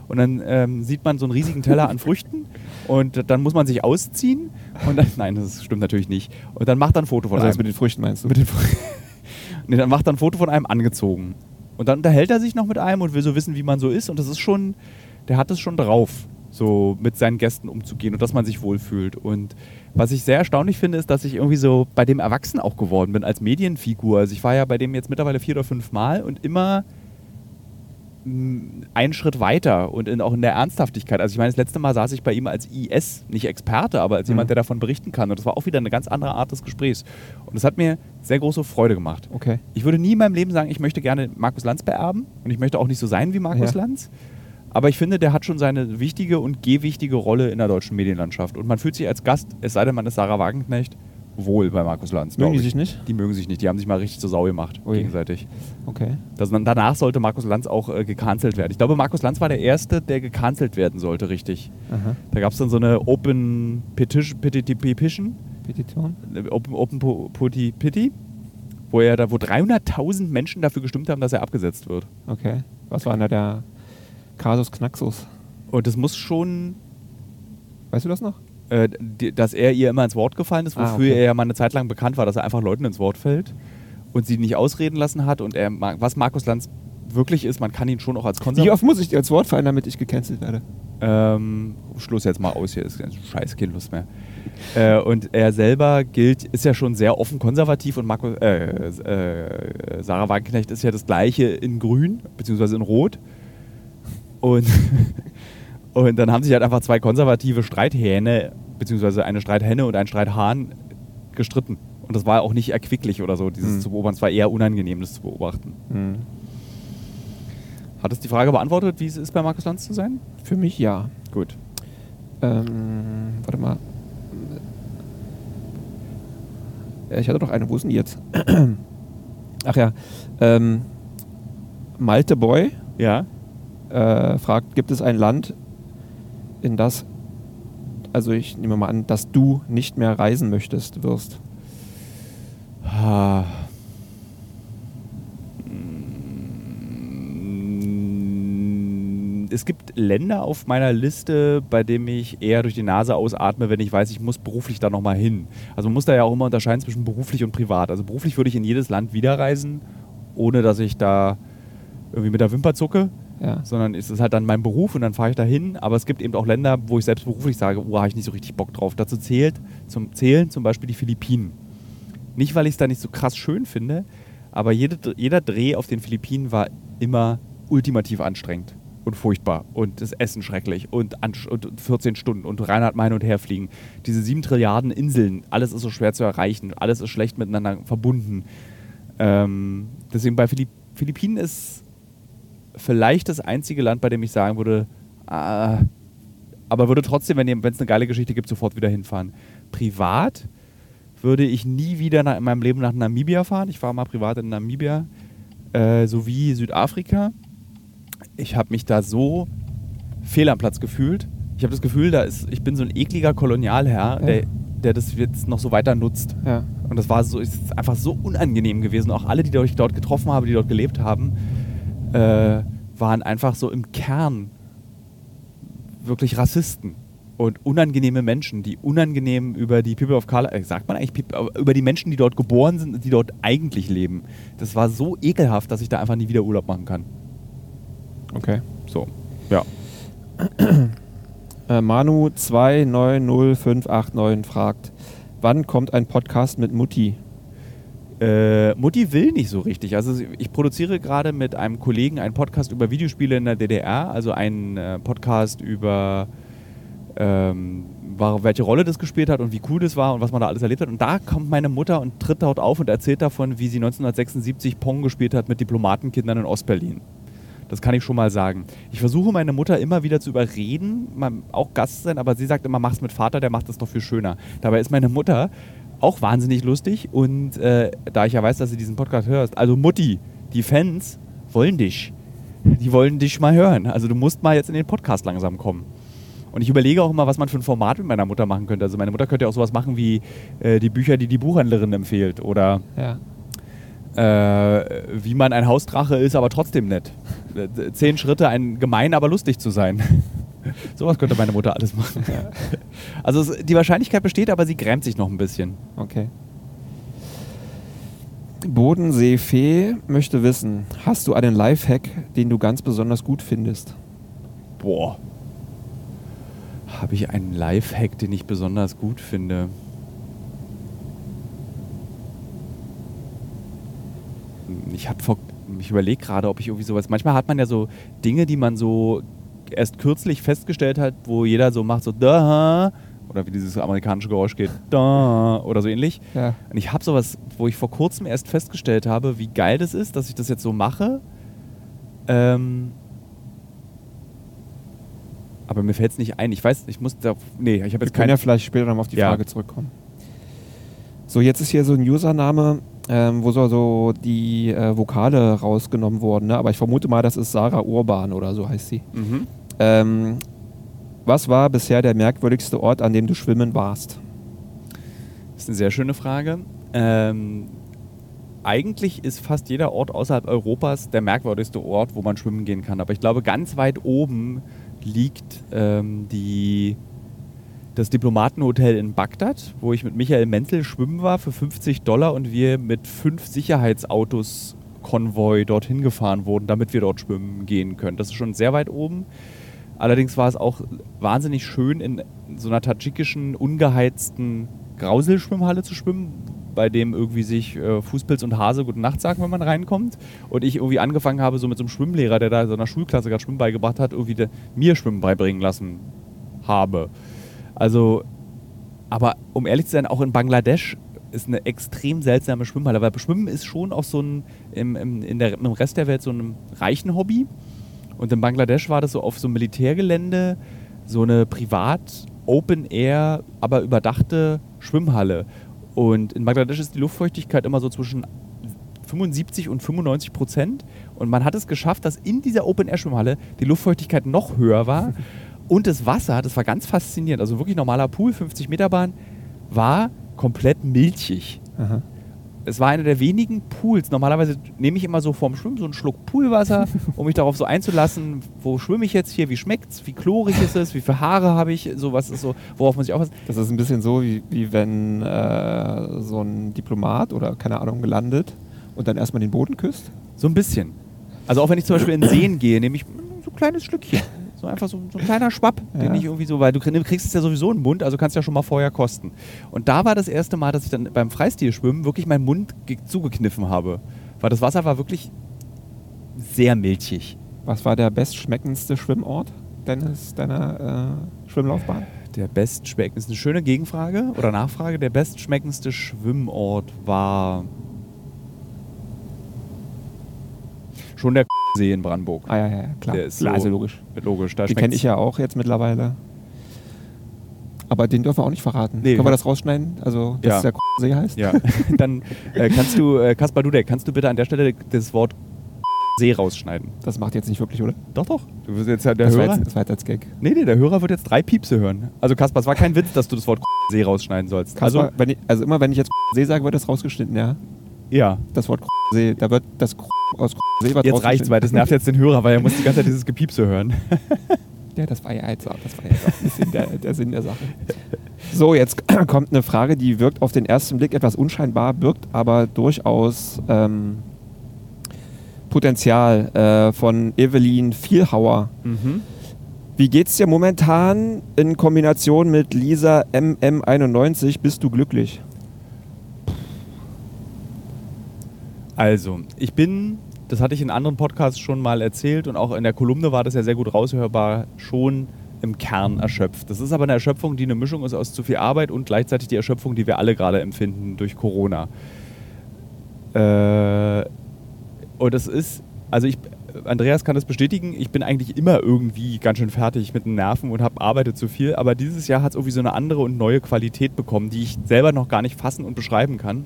und dann ähm, sieht man so einen riesigen Teller an Früchten und dann muss man sich ausziehen und dann, nein, das stimmt natürlich nicht. Und dann macht er ein Foto von Also einem. mit den Früchten meinst du? Mit den Fr- nee, dann macht er ein Foto von einem angezogen. Und dann unterhält er sich noch mit einem und will so wissen, wie man so ist. Und das ist schon, der hat es schon drauf, so mit seinen Gästen umzugehen und dass man sich wohlfühlt. Und was ich sehr erstaunlich finde, ist, dass ich irgendwie so bei dem Erwachsen auch geworden bin als Medienfigur. Also ich war ja bei dem jetzt mittlerweile vier oder fünf Mal und immer mh, einen Schritt weiter und in, auch in der Ernsthaftigkeit. Also ich meine, das letzte Mal saß ich bei ihm als IS, nicht Experte, aber als Mhm. jemand, der davon berichten kann. Und das war auch wieder eine ganz andere Art des Gesprächs. Und das hat mir sehr große Freude gemacht. Okay. Ich würde nie in meinem Leben sagen, ich möchte gerne Markus Lanz beerben und ich möchte auch nicht so sein wie Markus Ja. Lanz. Aber ich finde, der hat schon seine wichtige und gewichtige Rolle in der deutschen Medienlandschaft. Und man fühlt sich als Gast, es sei denn, man ist Sarah Wagenknecht, wohl bei Markus Lanz. Mögen die ich. sich nicht? Die mögen sich nicht. Die haben sich mal richtig zur Sau gemacht, Ui. gegenseitig. Okay. Das, danach sollte Markus Lanz auch äh, gecancelt werden. Ich glaube, Markus Lanz war der Erste, der gecancelt werden sollte, richtig. Aha. Da gab es dann so eine Open Petition, Petition Petition? Open, Open Po- Poti Pity, wo er da, wo 300.000 Menschen dafür gestimmt haben, dass er abgesetzt wird. Okay. Was war da der Kasus Knaxus? Und das muss schon, Weißt du das noch? Äh, die, dass er ihr immer ins Wort gefallen ist, Ah, wofür okay. er ja mal eine Zeit lang bekannt war, dass er einfach Leuten ins Wort fällt und sie nicht ausreden lassen hat. Und er, was Markus Lanz wirklich ist, man kann ihn schon auch als Wie konservativ. oft muss ich dir ins Wort fallen, damit ich gecancelt werde? Ähm, Schluss jetzt mal aus hier, ist scheiß, keine Lust mehr. Äh, und er selber gilt, ist ja schon sehr offen konservativ und Markus, äh, äh, Sarah Wagenknecht ist ja das gleiche in grün, beziehungsweise in rot. Und, und dann haben sich halt einfach zwei konservative Streithähne, beziehungsweise eine Streithenne und ein Streithahn gestritten. Und das war auch nicht erquicklich oder so, dieses Hm. zu beobachten. Es war eher unangenehm, das zu beobachten. Hm. Hat es die Frage beantwortet, wie es ist, bei Markus Lanz zu sein? Für mich ja. Gut. Ähm, warte mal. Ja, ich hatte doch eine. Wo ist denn die jetzt? Ach ja. Ähm, Malte Boy Ja. Äh, fragt, gibt es ein Land, in das, also ich nehme mal an, dass du nicht mehr reisen möchtest, wirst? Mm, Es gibt Länder auf meiner Liste, bei denen ich eher durch die Nase ausatme, wenn ich weiß, ich muss beruflich da nochmal hin. Also man muss da ja auch immer unterscheiden zwischen beruflich und privat. Also beruflich würde ich in jedes Land wieder reisen, ohne dass ich da irgendwie mit der Wimper zucke, Ja. sondern es ist halt dann mein Beruf und dann fahre ich da hin. Aber es gibt eben auch Länder, wo ich selbst beruflich sage, oh, habe ich nicht so richtig Bock drauf. Dazu zählt zum Zählen zum Beispiel die Philippinen. Nicht, weil ich es da nicht so krass schön finde, aber jede, jeder Dreh auf den Philippinen war immer ultimativ anstrengend und furchtbar und das Essen schrecklich und, und 14 Stunden und Reinhard Mein und her fliegen. Diese sieben Trilliarden Inseln, alles ist so schwer zu erreichen, alles ist schlecht miteinander verbunden. Ähm, deswegen bei Philipp Philippinen ist vielleicht das einzige Land, bei dem ich sagen würde, ah, aber würde trotzdem, wenn es eine geile Geschichte gibt, sofort wieder hinfahren. Privat würde ich nie wieder nach, in meinem Leben nach Namibia fahren. Ich war mal privat in Namibia, äh, sowie Südafrika. Ich habe mich da so fehl am Platz gefühlt. Ich habe das Gefühl, da ist, ich bin so ein ekliger Kolonialherr, Ja. der, der das jetzt noch so weiter nutzt. Ja. Und das war so, ist einfach so unangenehm gewesen. Auch alle, die ich dort getroffen habe, die dort gelebt haben, äh, waren einfach so im Kern wirklich Rassisten und unangenehme Menschen, die unangenehm über die People of Color, äh, sagt man eigentlich, People- über die Menschen, die dort geboren sind, und die dort eigentlich leben. Das war so ekelhaft, dass ich da einfach nie wieder Urlaub machen kann. Okay. So, ja. Äh, Manu 290589 fragt, wann kommt ein Podcast mit Mutti? Äh, Mutti will nicht so richtig. Also ich produziere gerade mit einem Kollegen einen Podcast über Videospiele in der DDR, also einen äh, Podcast über ähm, war, welche Rolle das gespielt hat und wie cool das war und was man da alles erlebt hat. Und da kommt meine Mutter und tritt dort auf und erzählt davon, wie sie 1976 Pong gespielt hat mit Diplomatenkindern in Ostberlin. Das kann ich schon mal sagen. Ich versuche meine Mutter immer wieder zu überreden, auch Gast sein, aber sie sagt immer, mach's mit Vater, der macht das doch viel schöner. Dabei ist meine Mutter auch wahnsinnig lustig und äh, da ich ja weiß, dass sie diesen Podcast hörst, also Mutti, die Fans wollen dich. Die wollen dich mal hören. Also du musst mal jetzt in den Podcast langsam kommen. Und ich überlege auch immer, was man für ein Format mit meiner Mutter machen könnte. Also meine Mutter könnte ja auch sowas machen wie äh, die Bücher, die die Buchhändlerin empfiehlt oder Ja. äh, wie man ein Hausdrache ist, aber trotzdem nett. Äh, Zehn Schritte, ein gemein, aber lustig zu sein. Sowas könnte meine Mutter alles machen. Also es, die Wahrscheinlichkeit besteht, aber sie grämt sich noch ein bisschen. Okay. Bodenseefee möchte wissen, hast du einen Lifehack, den du ganz besonders gut findest? Boah. Habe ich einen Lifehack, den ich besonders gut finde? Ich habe vor, ich überlege gerade, ob ich irgendwie sowas. Manchmal hat man ja so Dinge, die man so erst kürzlich festgestellt hat, wo jeder so macht, so da oder wie dieses amerikanische Geräusch geht, da oder so ähnlich. Ja. Und ich habe sowas, wo ich vor kurzem erst festgestellt habe, wie geil das ist, dass ich das jetzt so mache. Ähm, aber mir fällt es nicht ein. Ich weiß, ich muss da. Nee, ich habe Wir jetzt können keine. ja vielleicht später nochmal auf die Ja. Frage zurückkommen. So, jetzt ist hier so ein Username, ähm, wo so, so die äh, Vokale rausgenommen wurden. Ne? Aber ich vermute mal, das ist Sarah Urban oder so heißt sie. Mhm. Ähm, was war bisher der merkwürdigste Ort, an dem du schwimmen warst? Das ist eine sehr schöne Frage. Ähm, eigentlich ist fast jeder Ort außerhalb Europas der merkwürdigste Ort, wo man schwimmen gehen kann. Aber ich glaube, ganz weit oben liegt ähm, die das Diplomatenhotel in Bagdad, wo ich mit Michael Menzel schwimmen war für 50 Dollar und wir mit fünf Sicherheitsautos Konvoi dorthin gefahren wurden, damit wir dort schwimmen gehen können. Das ist schon sehr weit oben. Allerdings war es auch wahnsinnig schön, in so einer tadschikischen, ungeheizten Grauselschwimmhalle zu schwimmen, bei dem irgendwie sich äh, Fußpilz und Hase gute Nacht sagen, wenn man reinkommt. Und ich irgendwie angefangen habe, so mit so einem Schwimmlehrer, der da so einer Schulklasse gerade Schwimmen beigebracht hat, irgendwie de, mir Schwimmen beibringen lassen habe. Also, aber um ehrlich zu sein, auch in Bangladesch ist eine extrem seltsame Schwimmhalle, weil Schwimmen ist schon auch so ein, im, im, in der, im Rest der Welt so ein reichen Hobby. Und in Bangladesch war das so auf so einem Militärgelände so eine privat Open Air, aber überdachte Schwimmhalle. Und in Bangladesch ist die Luftfeuchtigkeit immer so zwischen 75 und 95 Prozent. Und man hat es geschafft, dass in dieser Open Air Schwimmhalle die Luftfeuchtigkeit noch höher war. Und das Wasser, das war ganz faszinierend, also wirklich normaler Pool, 50 Meter Bahn, war komplett milchig. Aha. Es war einer der wenigen Pools. Normalerweise nehme ich immer so vorm Schwimmen so einen Schluck Poolwasser, um mich darauf so einzulassen, wo schwimme ich jetzt hier, wie schmeckt es, wie chlorig ist es, wie viele Haare habe ich, so was ist so, worauf muss ich aufpassen. Das ist ein bisschen so, wie, wie wenn äh, so ein Diplomat oder keine Ahnung gelandet und dann erstmal den Boden küsst. So ein bisschen. Also auch wenn ich zum Beispiel in Seen gehe, nehme ich so ein kleines Schlückchen. So einfach so, so ein kleiner Schwapp, Ja. den ich irgendwie so, weil du krieg- kriegst es ja sowieso im Mund, also kannst ja schon mal vorher kosten. Und da war das erste Mal, dass ich dann beim Freistilschwimmen wirklich meinen Mund ge- zugekniffen habe. Weil das Wasser war wirklich sehr milchig. Was war der bestschmeckendste Schwimmort deines, deiner äh, Schwimmlaufbahn? Der bestschmeckendste, ist eine schöne Gegenfrage oder Nachfrage. Der bestschmeckendste Schwimmort war schon der See in Brandenburg. Ah ja, ja, klar. Der ist klar so- also logisch. Logisch, da Den kenne ich ja auch jetzt mittlerweile. Aber den dürfen wir auch nicht verraten. Nee, Können wir das rausschneiden? Also, dass Ja. der See heißt? Ja, dann äh, kannst du, äh, Kaspar Dudek, kannst du bitte an der Stelle das Wort See rausschneiden? Das macht jetzt nicht wirklich, oder? Doch, doch. Du wirst jetzt ja der das, war Hörer. jetzt, das war jetzt als Gag. Nee, nee, der Hörer wird jetzt drei Piepse hören. Also Kaspar, es war kein Witz, dass du das Wort See rausschneiden sollst. Also, Also, ich, also immer wenn ich jetzt See sage, wird das rausgeschnitten, ja? Ja. Das Wort See, da wird das aus See wird Jetzt reicht's, weil das nervt jetzt den Hörer, weil er muss die ganze Zeit dieses Gepiepse hören. Ja, das war ja jetzt auch, das war ja jetzt auch ein bisschen der, der Sinn der Sache. So, jetzt kommt eine Frage, die wirkt auf den ersten Blick etwas unscheinbar, birgt aber durchaus ähm, Potenzial äh, von Evelyn Vielhauer. Mhm. Wie geht's dir momentan in Kombination mit Lisa MM91? Bist du glücklich? Also, ich bin, das hatte ich in anderen Podcasts schon mal erzählt und auch in der Kolumne war das ja sehr gut raushörbar, schon im Kern erschöpft. Das ist aber eine Erschöpfung, die eine Mischung ist aus zu viel Arbeit und gleichzeitig die Erschöpfung, die wir alle gerade empfinden durch Corona. Äh, und es ist, also ich, Andreas kann das bestätigen, ich bin eigentlich immer irgendwie ganz schön fertig mit den Nerven und habe arbeitet zu viel, aber dieses Jahr hat es irgendwie so eine andere und neue Qualität bekommen, die ich selber noch gar nicht fassen und beschreiben kann.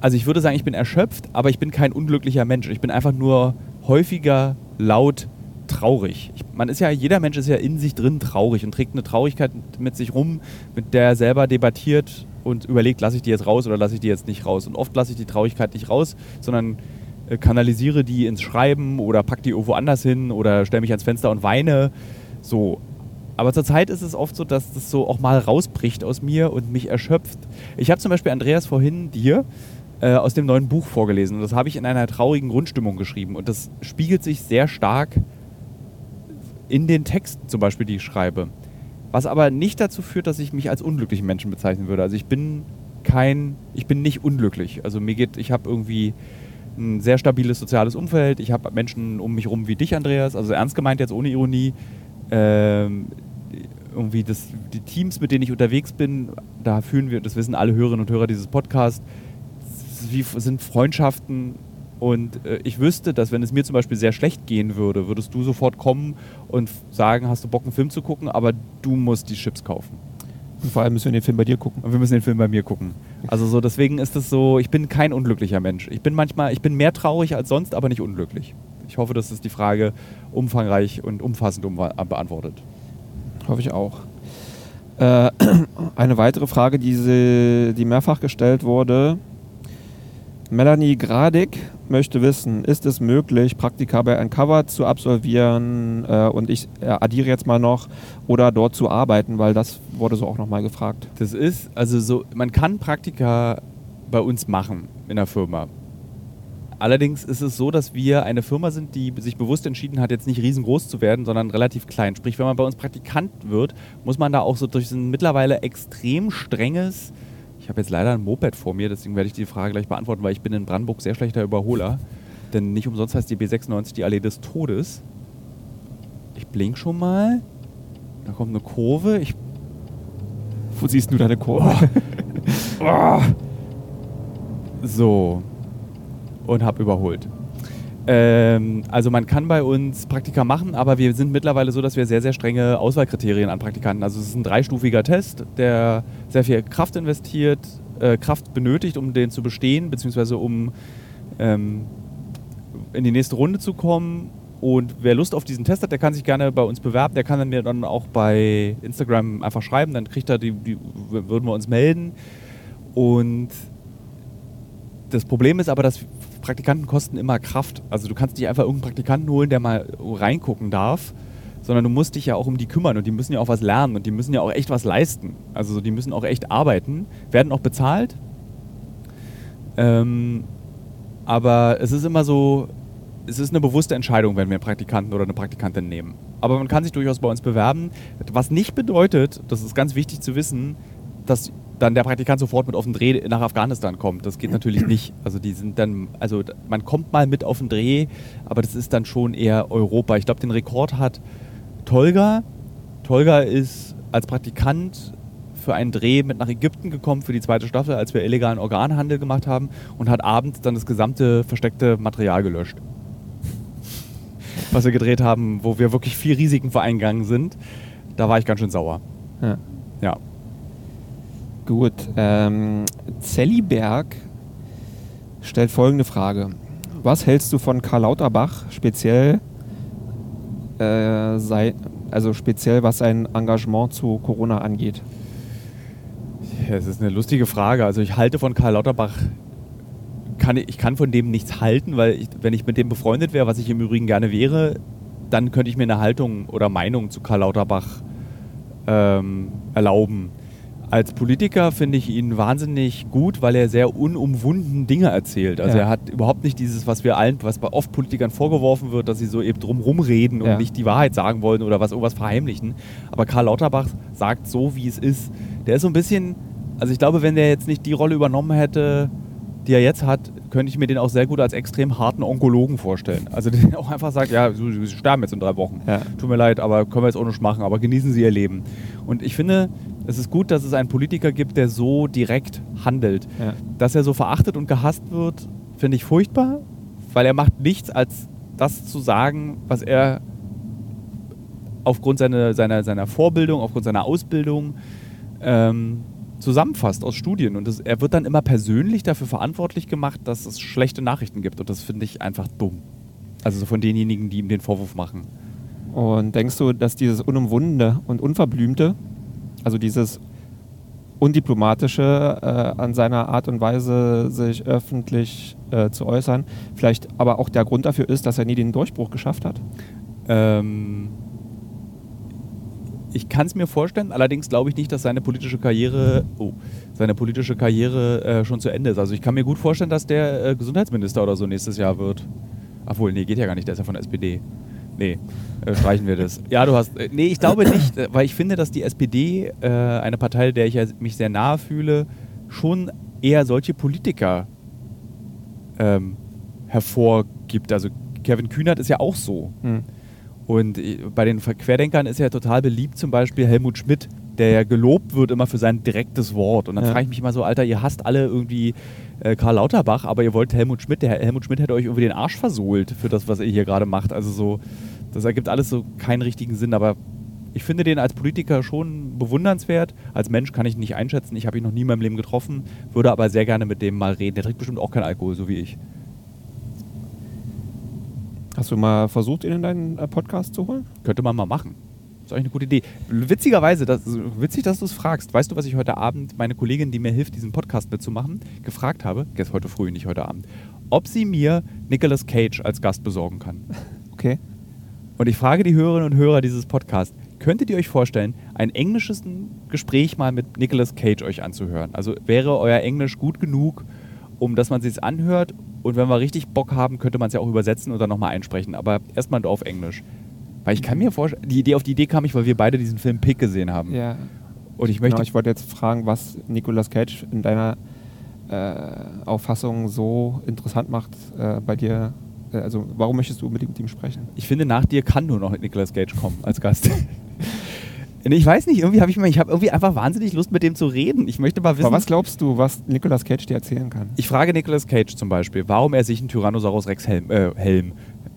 Also ich würde sagen, ich bin erschöpft, aber ich bin kein unglücklicher Mensch. Ich bin einfach nur häufiger laut traurig. Ich, man ist ja, jeder Mensch ist ja in sich drin traurig und trägt eine Traurigkeit mit sich rum, mit der er selber debattiert und überlegt, lasse ich die jetzt raus oder lasse ich die jetzt nicht raus. Und oft lasse ich die Traurigkeit nicht raus, sondern äh, kanalisiere die ins Schreiben oder pack die irgendwo anders hin oder stelle mich ans Fenster und weine. So. Aber zurzeit ist es oft so, dass das so auch mal rausbricht aus mir und mich erschöpft. Ich habe zum Beispiel Andreas vorhin dir äh, aus dem neuen Buch vorgelesen und das habe ich in einer traurigen Grundstimmung geschrieben und das spiegelt sich sehr stark in den Texten zum Beispiel, die ich schreibe. Was aber nicht dazu führt, dass ich mich als unglücklichen Menschen bezeichnen würde. Also ich bin kein, ich bin nicht unglücklich. Also mir geht, ich habe irgendwie ein sehr stabiles soziales Umfeld. Ich habe Menschen um mich rum wie dich, Andreas. Also ernst gemeint jetzt ohne Ironie. Ähm, irgendwie das, die Teams, mit denen ich unterwegs bin, da fühlen wir, das wissen alle Hörerinnen und Hörer dieses Podcasts, wie, sind Freundschaften und äh, ich wüsste, dass wenn es mir zum Beispiel sehr schlecht gehen würde, würdest du sofort kommen und sagen, hast du Bock, einen Film zu gucken, aber du musst die Chips kaufen. Und vor allem müssen wir den Film bei dir gucken. Und wir müssen den Film bei mir gucken. Also so, deswegen ist es so, ich bin kein unglücklicher Mensch. Ich bin manchmal, ich bin mehr traurig als sonst, aber nicht unglücklich. Ich hoffe, dass es die Frage umfangreich und umfassend umwa- beantwortet. Hoffe ich auch. Äh, eine weitere Frage, die, sie, die mehrfach gestellt wurde. Melanie Gradig möchte wissen, ist es möglich, Praktika bei Uncover zu absolvieren äh, und ich äh, addiere jetzt mal noch oder dort zu arbeiten, weil das wurde so auch nochmal gefragt. Das ist, also so, man kann Praktika bei uns machen in der Firma. Allerdings ist es so, dass wir eine Firma sind, die sich bewusst entschieden hat, jetzt nicht riesengroß zu werden, sondern relativ klein. Sprich, wenn man bei uns Praktikant wird, muss man da auch so durch ein mittlerweile extrem strenges ich habe jetzt leider ein Moped vor mir, deswegen werde ich die Frage gleich beantworten, weil ich bin in Brandenburg sehr schlechter Überholer. Denn nicht umsonst heißt die B96 die Allee des Todes. Ich blink schon mal. Da kommt eine Kurve. Ich Wo siehst du deine Kurve? Oh. oh. So. Und habe überholt. Ähm, also man kann bei uns Praktika machen, aber wir sind mittlerweile so, dass wir sehr, sehr strenge Auswahlkriterien an Praktikanten. Also es ist ein dreistufiger Test, der sehr viel Kraft investiert, äh, Kraft benötigt, um den zu bestehen, beziehungsweise um ähm, in die nächste Runde zu kommen. Und wer Lust auf diesen Test hat, der kann sich gerne bei uns bewerben. Der kann dann mir dann auch bei Instagram einfach schreiben. Dann kriegt er die, die würden wir uns melden. Und das Problem ist aber, dass Praktikanten kosten immer Kraft. Also du kannst nicht einfach irgendeinen Praktikanten holen, der mal reingucken darf, sondern du musst dich ja auch um die kümmern und die müssen ja auch was lernen und die müssen ja auch echt was leisten. Also die müssen auch echt arbeiten, werden auch bezahlt. Ähm, aber es ist immer so, es ist eine bewusste Entscheidung, wenn wir einen Praktikanten oder eine Praktikantin nehmen. Aber man kann sich durchaus bei uns bewerben, was nicht bedeutet, das ist ganz wichtig zu wissen, dass dann der Praktikant sofort mit auf den Dreh nach Afghanistan kommt. Das geht natürlich nicht. Also die sind dann, also man kommt mal mit auf den Dreh, aber das ist dann schon eher Europa. Ich glaube, den Rekord hat Tolga. Tolga ist als Praktikant für einen Dreh mit nach Ägypten gekommen für die zweite Staffel, als wir illegalen Organhandel gemacht haben und hat abends dann das gesamte versteckte Material gelöscht. Was wir gedreht haben, wo wir wirklich viel Risiken vereingegangen sind. Da war ich ganz schön sauer. Ja. ja. Gut. Ähm, Zelliberg stellt folgende Frage. Was hältst du von Karl Lauterbach, speziell, äh, sei, also speziell was sein Engagement zu Corona angeht? Ja, ist eine lustige Frage. Also ich halte von Karl Lauterbach, kann, ich kann von dem nichts halten, weil ich, wenn ich mit dem befreundet wäre, was ich im Übrigen gerne wäre, dann könnte ich mir eine Haltung oder Meinung zu Karl Lauterbach ähm, erlauben. Als Politiker finde ich ihn wahnsinnig gut, weil er sehr unumwunden Dinge erzählt. Also ja. er hat überhaupt nicht dieses, was wir allen, was bei oft Politikern vorgeworfen wird, dass sie so eben drumherum reden und ja. nicht die Wahrheit sagen wollen oder was irgendwas verheimlichen. Aber Karl Lauterbach sagt so, wie es ist. Der ist so ein bisschen, also ich glaube, wenn der jetzt nicht die Rolle übernommen hätte, die er jetzt hat, könnte ich mir den auch sehr gut als extrem harten Onkologen vorstellen. Also der auch einfach sagt, ja, Sie sterben jetzt in drei Wochen. Ja. Tut mir leid, aber können wir jetzt auch nicht machen, aber genießen Sie Ihr Leben. Und ich finde, es ist gut, dass es einen Politiker gibt, der so direkt handelt. Ja. Dass er so verachtet und gehasst wird, finde ich furchtbar, weil er macht nichts, als das zu sagen, was er aufgrund seiner, seiner, seiner Vorbildung, aufgrund seiner Ausbildung ähm, zusammenfasst aus Studien. Und das, er wird dann immer persönlich dafür verantwortlich gemacht, dass es schlechte Nachrichten gibt. Und das finde ich einfach dumm. Also so von denjenigen, die ihm den Vorwurf machen. Und denkst du, dass dieses Unumwundene und Unverblümte also dieses undiplomatische äh, an seiner Art und Weise, sich öffentlich äh, zu äußern, vielleicht aber auch der Grund dafür ist, dass er nie den Durchbruch geschafft hat? Ähm, ich kann es mir vorstellen, allerdings glaube ich nicht, dass seine politische Karriere, oh, seine politische Karriere äh, schon zu Ende ist. Also ich kann mir gut vorstellen, dass der äh, Gesundheitsminister oder so nächstes Jahr wird. Obwohl, nee, geht ja gar nicht, der ist ja von der SPD. Nee, äh, streichen wir das. Ja, du hast. Äh, nee, ich glaube nicht, äh, weil ich finde, dass die SPD, äh, eine Partei, der ich ja, mich sehr nahe fühle, schon eher solche Politiker ähm, hervorgibt. Also Kevin Kühnert ist ja auch so. Hm. Und äh, bei den Querdenkern ist ja total beliebt zum Beispiel Helmut Schmidt, der ja gelobt wird immer für sein direktes Wort. Und dann ja. frage ich mich immer so, Alter, ihr hasst alle irgendwie äh, Karl Lauterbach, aber ihr wollt Helmut Schmidt. Der Helmut Schmidt hätte euch irgendwie den Arsch versohlt für das, was ihr hier gerade macht. Also so, das ergibt alles so keinen richtigen Sinn. Aber ich finde den als Politiker schon bewundernswert. Als Mensch kann ich ihn nicht einschätzen. Ich habe ihn noch nie in meinem Leben getroffen, würde aber sehr gerne mit dem mal reden. Der trinkt bestimmt auch keinen Alkohol, so wie ich. Hast du mal versucht, ihn in deinen äh, Podcast zu holen? Könnte man mal machen. ist eigentlich eine gute Idee. Witzigerweise, das, witzig, dass du es fragst. Weißt du, was ich heute Abend meine Kollegin, die mir hilft, diesen Podcast mitzumachen, gefragt habe? Gestern heute früh, nicht heute Abend. Ob sie mir Nicolas Cage als Gast besorgen kann. Okay. Und ich frage die Hörerinnen und Hörer dieses Podcasts, könntet ihr euch vorstellen, ein englisches Gespräch mal mit Nicolas Cage euch anzuhören? Also wäre euer Englisch gut genug, um dass man es anhört und wenn wir richtig Bock haben, könnte man es ja auch übersetzen und dann nochmal einsprechen. Aber erstmal auf Englisch. Weil ich kann mir vorstellen, die Idee auf die Idee kam ich, weil wir beide diesen Film Pick gesehen haben. Ja. Und ich möchte. Genau, ich wollte jetzt fragen, was Nicolas Cage in deiner äh, Auffassung so interessant macht äh, bei dir. Äh, also warum möchtest du unbedingt mit ihm sprechen? Ich finde, nach dir kann nur noch Nicolas Cage kommen als Gast. ich weiß nicht, irgendwie habe ich ich habe irgendwie einfach wahnsinnig Lust mit dem zu reden. Ich möchte mal wissen. Aber was glaubst du, was Nicolas Cage dir erzählen kann? Ich frage Nicolas Cage zum Beispiel, warum er sich einen Tyrannosaurus Rex Helm, äh, Helm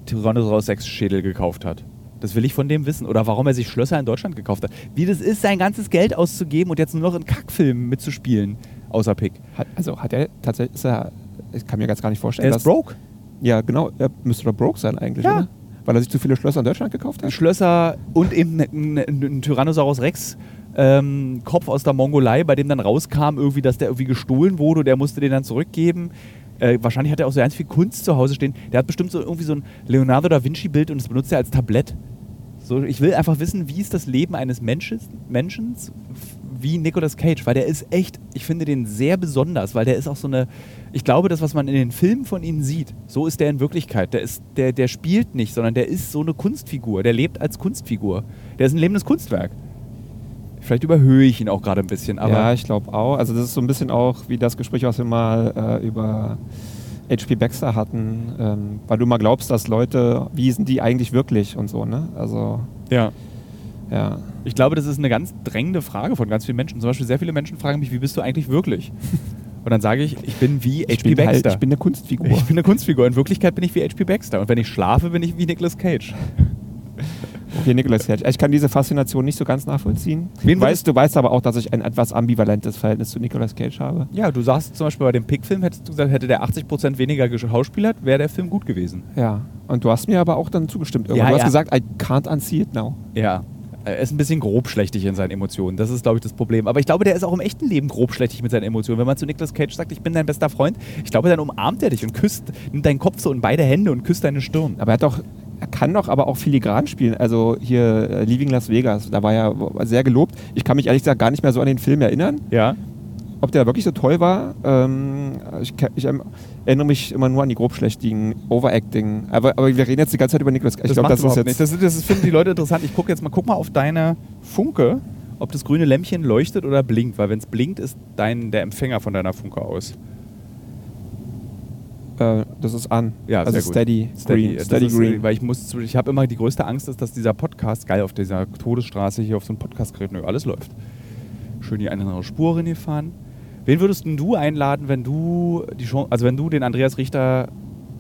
Tyrannosaurus Rex Schädel gekauft hat. Das will ich von dem wissen. Oder warum er sich Schlösser in Deutschland gekauft hat. Wie das ist, sein ganzes Geld auszugeben und jetzt nur noch in Kackfilmen mitzuspielen, außer Pick. Hat, also hat er tatsächlich, ist er, ich kann mir ganz gar nicht vorstellen. Er ist broke. Ja, genau, er müsste doch broke sein eigentlich, ja. oder? Weil er sich zu viele Schlösser in Deutschland gekauft hat? Schlösser und eben ein Tyrannosaurus Rex. Ähm, Kopf aus der Mongolei, bei dem dann rauskam, irgendwie, dass der irgendwie gestohlen wurde und der musste den dann zurückgeben. Äh, wahrscheinlich hat er auch so ganz viel Kunst zu Hause stehen. Der hat bestimmt so irgendwie so ein Leonardo da Vinci-Bild und das benutzt er als Tablett. So, ich will einfach wissen, wie ist das Leben eines Menschen, Menschen wie Nicolas Cage, weil der ist echt, ich finde den sehr besonders, weil der ist auch so eine, ich glaube, das, was man in den Filmen von ihm sieht, so ist der in Wirklichkeit. Der, ist, der, der spielt nicht, sondern der ist so eine Kunstfigur. Der lebt als Kunstfigur. Der ist ein lebendes Kunstwerk. Vielleicht überhöhe ich ihn auch gerade ein bisschen. Aber ja, ich glaube auch. Also das ist so ein bisschen auch wie das Gespräch, was wir mal äh, über HP Baxter hatten, ähm, weil du mal glaubst, dass Leute, wie sind die eigentlich wirklich und so, ne? Also ja. Ja. Ich glaube, das ist eine ganz drängende Frage von ganz vielen Menschen. Zum Beispiel sehr viele Menschen fragen mich, wie bist du eigentlich wirklich? Und dann sage ich, ich bin wie HP Baxter. Halt, ich bin eine Kunstfigur. Ich bin eine Kunstfigur. In Wirklichkeit bin ich wie HP Baxter. Und wenn ich schlafe, bin ich wie Nicolas Cage. Okay, Nicolas Cage. Ich kann diese Faszination nicht so ganz nachvollziehen. Wen du, weißt, du weißt aber auch, dass ich ein etwas ambivalentes Verhältnis zu Nicolas Cage habe. Ja, du sagst zum Beispiel bei dem Pick-Film, hättest du gesagt, hätte der 80% weniger geschauspielert, wäre der Film gut gewesen. Ja, und du hast mir aber auch dann zugestimmt. Ja, du hast gesagt, I can't unsee it now. Ja, er ist ein bisschen grobschlächtig in seinen Emotionen. Das ist, glaube ich, das Problem. Aber ich glaube, der ist auch im echten Leben grobschlächtig mit seinen Emotionen. Wenn man zu Nicolas Cage sagt, ich bin dein bester Freund, ich glaube, dann umarmt er dich und küsst, nimmt deinen Kopf so in beide Hände und küsst deine Stirn. Aber er hat doch er kann doch aber auch filigran spielen. Also hier äh, Leaving Las Vegas, da war er sehr gelobt. Ich kann mich ehrlich gesagt gar nicht mehr so an den Film erinnern. Ja. Ob der wirklich so toll war, ähm, ich, ich, erinnere mich immer nur an die grobschlächtigen Overacting. Aber, aber wir reden jetzt die ganze Zeit über Nicolas Cage. Ich glaube, das ist jetzt. Nicht. Das, das finden die Leute interessant. Ich gucke jetzt mal, guck mal auf deine Funke, ob das grüne Lämpchen leuchtet oder blinkt. Weil wenn es blinkt, ist dein, der Empfänger von deiner Funke aus. Äh, das ist an. Ja, also Steady, Steady Green. Steady ist, Green. Weil ich muss, ich habe immer die größte Angst, ist, dass dieser Podcast geil auf dieser Todesstraße hier auf so einem Podcast-Gerät alles läuft. Schön die eine andere Spur fahren. Wen würdest du einladen, wenn du die Chance, also wenn du den Andreas Richter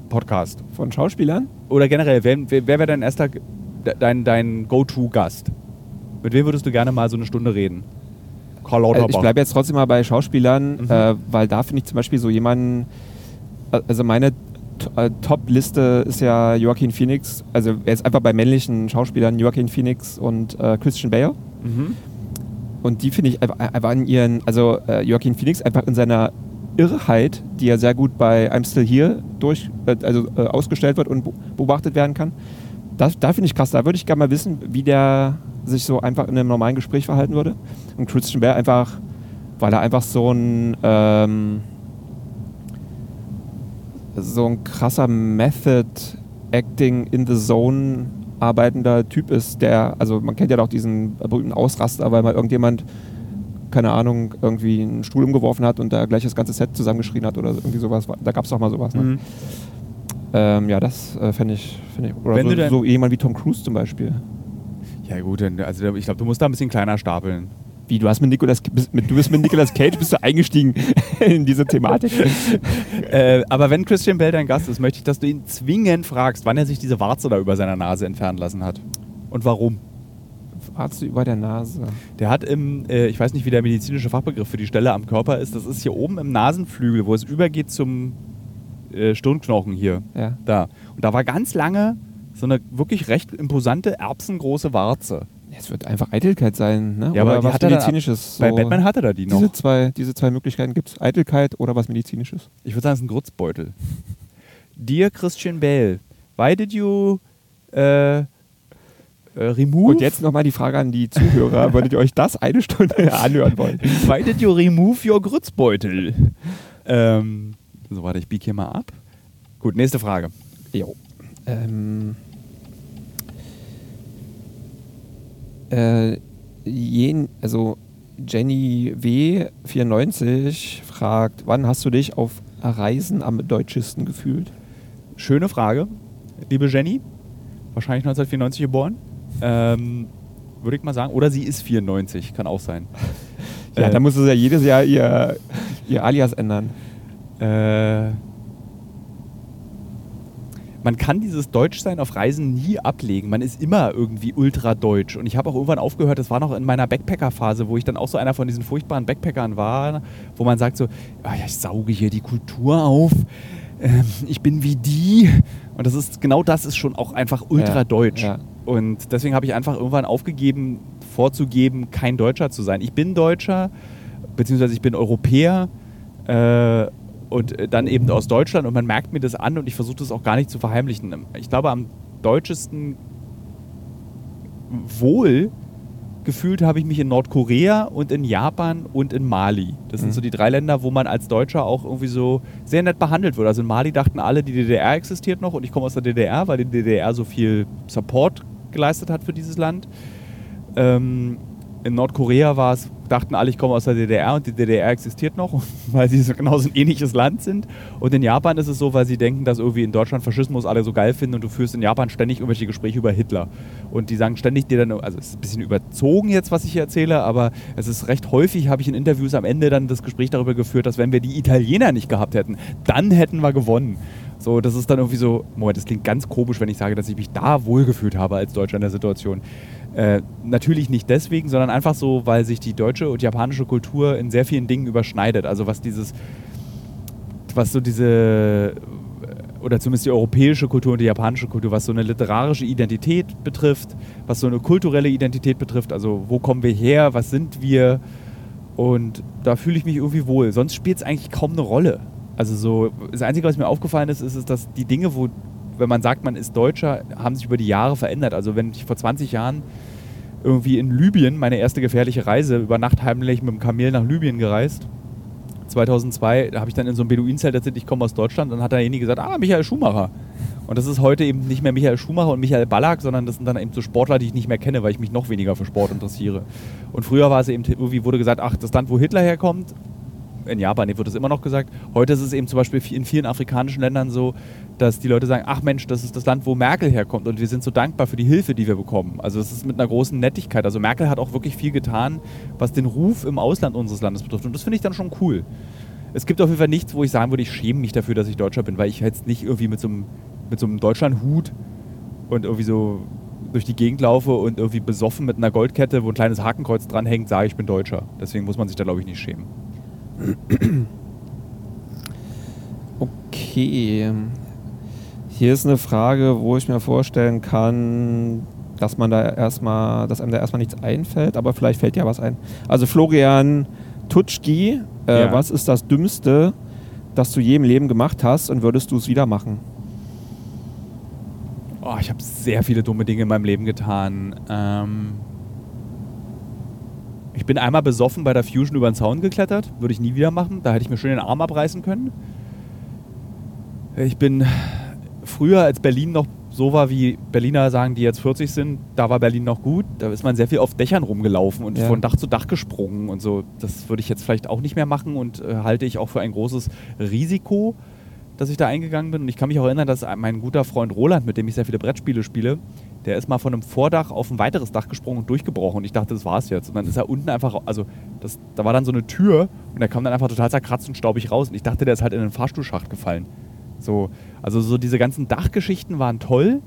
Podcast von Schauspielern oder generell, wer, wer wäre dein erster, dein, dein Go-To-Gast? Mit wem würdest du gerne mal so eine Stunde reden? Karl Lauterbach. Ich bleibe jetzt trotzdem mal bei Schauspielern, mhm. äh, weil da finde ich zum Beispiel so jemanden, also meine äh, Top-Liste ist ja Joaquin Phoenix, also er ist einfach bei männlichen Schauspielern Joaquin Phoenix und äh, Christian Bale. Mhm. Und die finde ich einfach in ihren, also äh, Joaquin Phoenix einfach in seiner Irrheit, die ja sehr gut bei I'm Still Here durch, äh, also äh, ausgestellt wird und beobachtet werden kann. Das, da finde ich krass, da würde ich gerne mal wissen, wie der sich so einfach in einem normalen Gespräch verhalten würde. Und Christian Bale einfach, weil er einfach so ein ähm, so ein krasser Method Acting in the Zone arbeitender Typ ist, der, also man kennt ja doch diesen berühmten Ausraster, weil mal irgendjemand, keine Ahnung, irgendwie einen Stuhl umgeworfen hat und da gleich das ganze Set zusammengeschrien hat oder irgendwie sowas. Da gab es doch mal sowas. Ne? Mhm. Ähm, ja, das äh, fände ich, fänd ich. Oder Wenn so, so jemand wie Tom Cruise zum Beispiel. Ja, gut, also ich glaube, du musst da ein bisschen kleiner stapeln. Wie, du, hast mit Nicolas, mit, du bist mit Nicolas Cage bist du eingestiegen in diese Thematik. äh, aber wenn Christian Bell dein Gast ist, möchte ich, dass du ihn zwingend fragst, wann er sich diese Warze da über seiner Nase entfernen lassen hat. Und warum. Warze über der Nase. Der hat im, äh, ich weiß nicht, wie der medizinische Fachbegriff für die Stelle am Körper ist, das ist hier oben im Nasenflügel, wo es übergeht zum äh, Stirnknochen hier. Ja. Da. Und da war ganz lange so eine wirklich recht imposante, erbsengroße Warze Es wird einfach Eitelkeit sein, ne? Ja, aber oder die was hat Medizinisches. Bei so. Batman hatte er die noch. diese zwei, diese zwei Möglichkeiten gibt es. Eitelkeit oder was Medizinisches. Ich würde sagen, es ist ein Grutzbeutel. Dear Christian Bale, why did you äh, äh, remove Und jetzt nochmal die Frage an die Zuhörer. Würdet ihr euch das eine Stunde anhören wollen? Why did you remove your Grützbeutel? ähm, so, warte, ich biege hier mal ab. Gut, nächste Frage. Jo. Ähm, äh, jen, also Jenny W94 fragt, wann hast du dich auf Reisen am deutschesten gefühlt? Schöne Frage, liebe Jenny. Wahrscheinlich 1994 geboren. Ähm, Würde ich mal sagen. Oder sie ist 94, kann auch sein. Ja, Äh, da muss es ja jedes Jahr ihr, ihr Alias ändern. Äh, man kann dieses Deutschsein auf Reisen nie ablegen. Man ist immer irgendwie ultra deutsch. Und ich habe auch irgendwann aufgehört, das war noch in meiner Backpacker-Phase, wo ich dann auch so einer von diesen furchtbaren Backpackern war, wo man sagt so, ah ja, ich sauge hier die Kultur auf. Ähm, ich bin wie die. Und das ist, genau das ist schon auch einfach ultra Ja, deutsch. ja. Und deswegen habe ich einfach irgendwann aufgegeben, vorzugeben, kein Deutscher zu sein. Ich bin Deutscher, beziehungsweise ich bin Europäer äh, und äh, dann eben aus Deutschland und man merkt mir das an und ich versuche das auch gar nicht zu verheimlichen. Ich glaube, am deutschesten wohl gefühlt habe ich mich in Nordkorea und in Japan und in Mali. Das sind Mhm. so die drei Länder, wo man als Deutscher auch irgendwie so sehr nett behandelt wird. Also in Mali dachten alle, die DDR existiert noch und ich komme aus der DDR, weil die DDR so viel Support geleistet hat für dieses Land. Ähm, in Nordkorea war es, dachten alle, ich komme aus der DDR und die DDR existiert noch, weil sie so genauso ein ähnliches Land sind. Und in Japan ist es so, weil sie denken, dass irgendwie in Deutschland Faschismus alle so geil finden und du führst in Japan ständig irgendwelche Gespräche über Hitler. Und die sagen ständig dir dann, also es ist ein bisschen überzogen jetzt, was ich hier erzähle, aber es ist recht häufig, habe ich in Interviews am Ende dann das Gespräch darüber geführt, dass wenn wir die Italiener nicht gehabt hätten, dann hätten wir gewonnen. So, das ist dann irgendwie so, Moment, das klingt ganz komisch, wenn ich sage, dass ich mich da wohlgefühlt habe als Deutscher in der Situation. Äh, natürlich nicht deswegen, sondern einfach so, weil sich die deutsche und japanische Kultur in sehr vielen Dingen überschneidet. Also was dieses, was so diese, oder zumindest die europäische Kultur und die japanische Kultur, was so eine literarische Identität betrifft, was so eine kulturelle Identität betrifft, also wo kommen wir her, was sind wir und da fühle ich mich irgendwie wohl. Sonst spielt es eigentlich kaum eine Rolle. Also so, das Einzige, was mir aufgefallen ist, ist, ist, dass die Dinge, wo, wenn man sagt, man ist Deutscher, haben sich über die Jahre verändert. Also wenn ich vor 20 Jahren irgendwie in Libyen, meine erste gefährliche Reise, über Nacht heimlich mit dem Kamel nach Libyen gereist. 2002 da habe ich dann in so einem Beduinenzelt erzählt, ich komme aus Deutschland. Dann hat derjenige gesagt, ah, Michael Schumacher. Und das ist heute eben nicht mehr Michael Schumacher und Michael Ballack, sondern das sind dann eben so Sportler, die ich nicht mehr kenne, weil ich mich noch weniger für Sport interessiere. Und früher war es eben, irgendwie wurde gesagt, ach, das Land, wo Hitler herkommt, in Japan wird es immer noch gesagt. Heute ist es eben zum Beispiel in vielen afrikanischen Ländern so, dass die Leute sagen, ach Mensch, das ist das Land, wo Merkel herkommt und wir sind so dankbar für die Hilfe, die wir bekommen. Also es ist mit einer großen Nettigkeit. Also Merkel hat auch wirklich viel getan, was den Ruf im Ausland unseres Landes betrifft. Und das finde ich dann schon cool. Es gibt auf jeden Fall nichts, wo ich sagen würde, ich schäme mich dafür, dass ich Deutscher bin, weil ich jetzt nicht irgendwie mit so einem, mit so einem Deutschlandhut und irgendwie so durch die Gegend laufe und irgendwie besoffen mit einer Goldkette, wo ein kleines Hakenkreuz dranhängt, sage, ich bin Deutscher. Deswegen muss man sich da, glaube ich, nicht schämen. Okay. Hier ist eine Frage, wo ich mir vorstellen kann, dass man da erstmal, dass einem da erstmal nichts einfällt, aber vielleicht fällt ja was ein. Also Florian Tutschki, äh, Ja. was ist das Dümmste, das du je im Leben gemacht hast und würdest du es wieder machen? Oh, ich habe sehr viele dumme Dinge in meinem Leben getan. Ähm ich bin einmal besoffen bei der Fusion über den Zaun geklettert. Würde ich nie wieder machen. Da hätte ich mir schön den Arm abreißen können. Ich bin früher, als Berlin noch so war, wie Berliner sagen, die jetzt 40 sind, da war Berlin noch gut. Da ist man sehr viel auf Dächern rumgelaufen und Ja. von Dach zu Dach gesprungen und so. Das würde ich jetzt vielleicht auch nicht mehr machen und äh, halte ich auch für ein großes Risiko, dass ich da eingegangen bin. Und ich kann mich auch erinnern, dass mein guter Freund Roland, mit dem ich sehr viele Brettspiele spiele, der ist mal von einem Vordach auf ein weiteres Dach gesprungen und durchgebrochen. Und ich dachte, das war's jetzt. Und dann ist er unten einfach, also das, da war dann so eine Tür und er kam dann einfach total zerkratzt und staubig raus. Und ich dachte, der ist halt in den Fahrstuhlschacht gefallen. So, also so diese ganzen Dachgeschichten waren toll,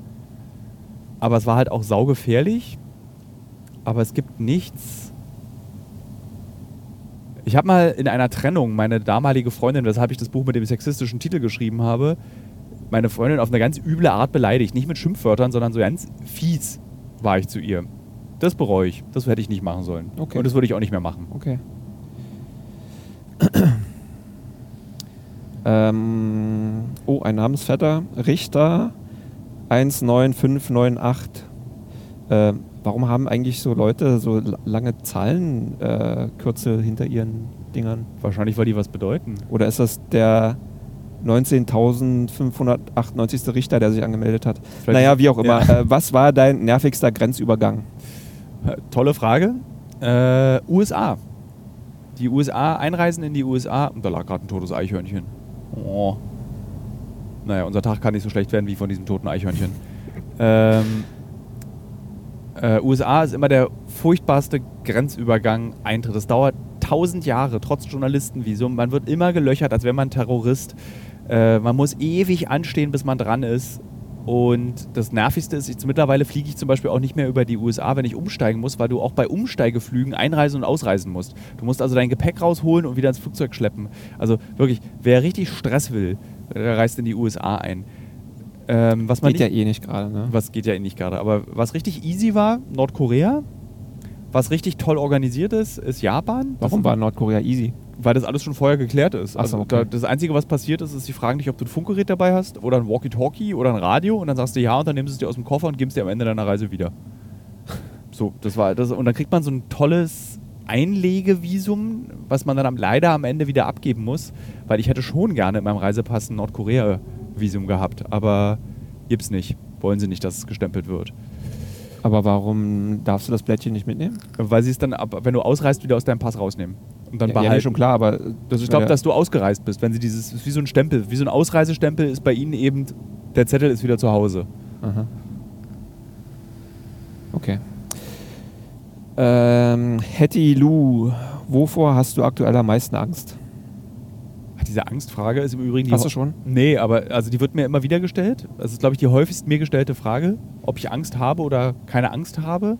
aber es war halt auch saugefährlich. Aber es gibt nichts. Ich habe mal in einer Trennung meine damalige Freundin, weshalb ich das Buch mit dem sexistischen Titel geschrieben habe, meine Freundin auf eine ganz üble Art beleidigt. Nicht mit Schimpfwörtern, sondern so ganz fies war ich zu ihr. Das bereue ich. Das hätte ich nicht machen sollen. Okay. Und das würde ich auch nicht mehr machen. Okay. ähm, oh, ein Namensvetter. Richter 19598. Äh, warum haben eigentlich so Leute so la- lange Zahlenkürzel äh, hinter ihren Dingern? Wahrscheinlich, weil die was bedeuten. Oder ist das der 19.598. Richter, der sich angemeldet hat? Vielleicht- naja, wie auch immer. Ja. Äh, was war dein nervigster Grenzübergang? Äh, Tolle Frage. Äh, USA. Die USA, Einreisen in die USA. Und da lag gerade ein totes Eichhörnchen. Oh. Naja, unser Tag kann nicht so schlecht werden wie von diesem toten Eichhörnchen. Ähm, äh, USA ist immer der furchtbarste Grenzübergang Eintritt. Das dauert tausend Jahre, trotz Journalistenvisum. Man wird immer gelöchert, als wäre man Terrorist. Äh, man muss ewig anstehen, bis man dran ist. Und das Nervigste ist, jetzt mittlerweile fliege ich zum Beispiel auch nicht mehr über die USA, wenn ich umsteigen muss, weil du auch bei Umsteigeflügen einreisen und ausreisen musst. Du musst also dein Gepäck rausholen und wieder ins Flugzeug schleppen. Also wirklich, wer richtig Stress will, der reist in die USA ein. Ähm, was man Geht ja nicht, eh nicht gerade, ne? was geht ja eh nicht gerade. Aber was richtig easy war, Nordkorea. Was richtig toll organisiert ist, ist Japan. Warum war Nordkorea easy? Weil das alles schon vorher geklärt ist. Ach so, Also okay. da, das Einzige, was passiert ist, ist, sie fragen dich, ob du ein Funkgerät dabei hast oder ein Walkie-Talkie oder ein Radio und dann sagst du ja und dann nimmst du es dir aus dem Koffer und gibst dir am Ende deiner Reise wieder. So, das war das. Und dann kriegt man so ein tolles Einlegevisum, was man dann am, leider am Ende wieder abgeben muss, weil ich hätte schon gerne in meinem Reisepass ein Nordkorea-Visum gehabt, aber gibt's nicht. Wollen sie nicht, dass es gestempelt wird. Aber warum darfst du das Blättchen nicht mitnehmen? Weil sie es dann, ab, wenn du ausreist, wieder aus deinem Pass rausnehmen. Und dann ja, ja, behalten. nee, schon klar, aber Das ich glaube, Ja. dass du ausgereist bist, wenn sie dieses, ist wie so ein Stempel, wie so ein Ausreisestempel ist bei ihnen eben, der Zettel ist wieder zu Hause. Aha. Okay. Ähm, Hetty Lou, wovor hast du aktuell am meisten Angst? Diese Angstfrage ist im Übrigen die. Hast du ho- schon? Nee, aber also die wird mir immer wieder gestellt. Das ist, glaube ich, die häufigst mir gestellte Frage, ob ich Angst habe oder keine Angst habe.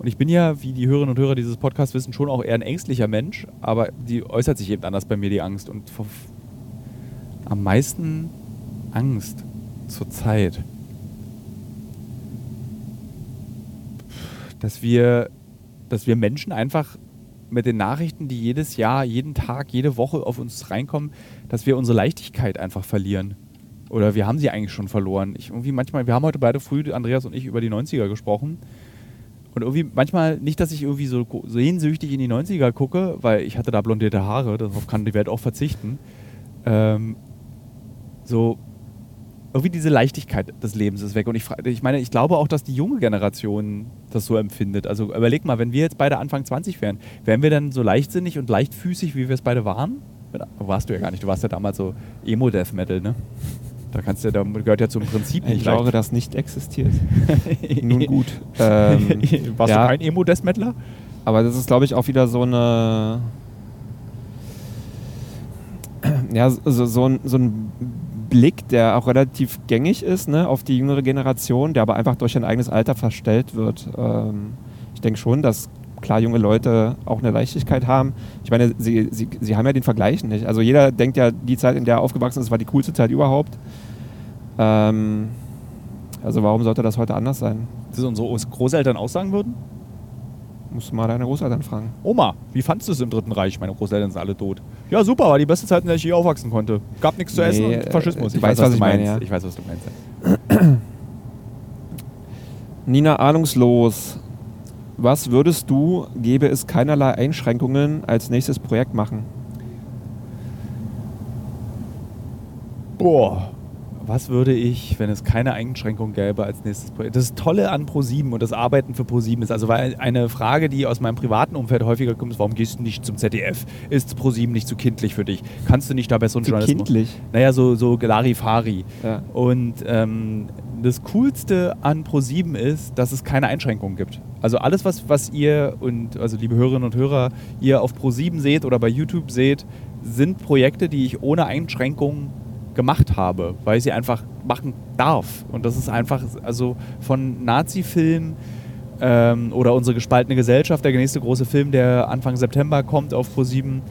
Und ich bin ja, wie die Hörerinnen und Hörer dieses Podcasts wissen, schon auch eher ein ängstlicher Mensch, aber die äußert sich eben anders bei mir, die Angst. Und am meisten Angst zurzeit, dass wir, dass wir Menschen einfach mit den Nachrichten, die jedes Jahr, jeden Tag, jede Woche auf uns reinkommen, dass wir unsere Leichtigkeit einfach verlieren. Oder wir haben sie eigentlich schon verloren. Ich irgendwie manchmal, wir haben heute beide früh, Andreas und ich, über die 90er gesprochen. Und irgendwie manchmal nicht, dass ich irgendwie so sehnsüchtig in die 90er gucke, weil ich hatte da blondierte Haare, darauf kann die Welt auch verzichten. Ähm, so irgendwie diese Leichtigkeit des Lebens ist weg. Und ich, ich meine, ich glaube auch, dass die junge Generation das so empfindet. Also überleg mal, wenn wir jetzt beide Anfang 20 wären, wären wir dann so leichtsinnig und leichtfüßig, wie wir es beide waren? Warst du ja gar nicht. Du warst ja damals so Emo-Death Metal, ne? Da kannst du, ja- da gehört ja zum Prinzip Ich nicht glaube, das nicht existiert. Nun gut. Ähm, Warst ja, du kein Emo-Death Metaler? aber das ist, glaube ich, auch wieder so eine. Ja, so, so, ein, so ein Blick, der auch relativ gängig ist, ne, auf die jüngere Generation, der aber einfach durch ein eigenes Alter verstellt wird. Ähm, ich denke schon, dass klar junge Leute auch eine Leichtigkeit haben. Ich meine, sie, sie, sie haben ja den Vergleich nicht. Also jeder denkt ja, die Zeit, in der er aufgewachsen ist, war die coolste Zeit überhaupt. Ähm, also warum sollte das heute anders sein? Das unsere Großeltern auch sagen würden? Musst du mal deine Großeltern fragen. Oma, wie fandest du es im Dritten Reich? Meine Großeltern sind alle tot. Ja, super, war die beste Zeit, in der ich je aufwachsen konnte. Gab nichts zu Nee, essen äh, und Faschismus. du weißt, was ich meine, ja. Ich weiß, was du meinst. Nina Ahnungslos, was würdest du, gäbe es keinerlei Einschränkungen, als nächstes Projekt machen? Boah. Was würde ich, wenn es keine Einschränkung gäbe, als nächstes Projekt? Das Tolle an ProSieben und das Arbeiten für ProSieben ist, also weil eine Frage, die aus meinem privaten Umfeld häufiger kommt, ist, warum gehst du nicht zum ZDF? Ist ProSieben nicht zu kindlich für dich? Kannst du nicht da besseren Zu Journalismus? kindlich. Naja, so, so Larifari. Ja. Und ähm, das Coolste an ProSieben ist, dass es keine Einschränkungen gibt. Also alles, was, was ihr und also liebe Hörerinnen und Hörer, ihr auf ProSieben seht oder bei YouTube seht, sind Projekte, die ich ohne Einschränkungen gemacht habe, weil ich sie einfach machen darf. Und das ist einfach, also von Nazi-Film ähm, oder unsere gespaltene Gesellschaft, der nächste große Film, der Anfang September kommt auf ProSieben,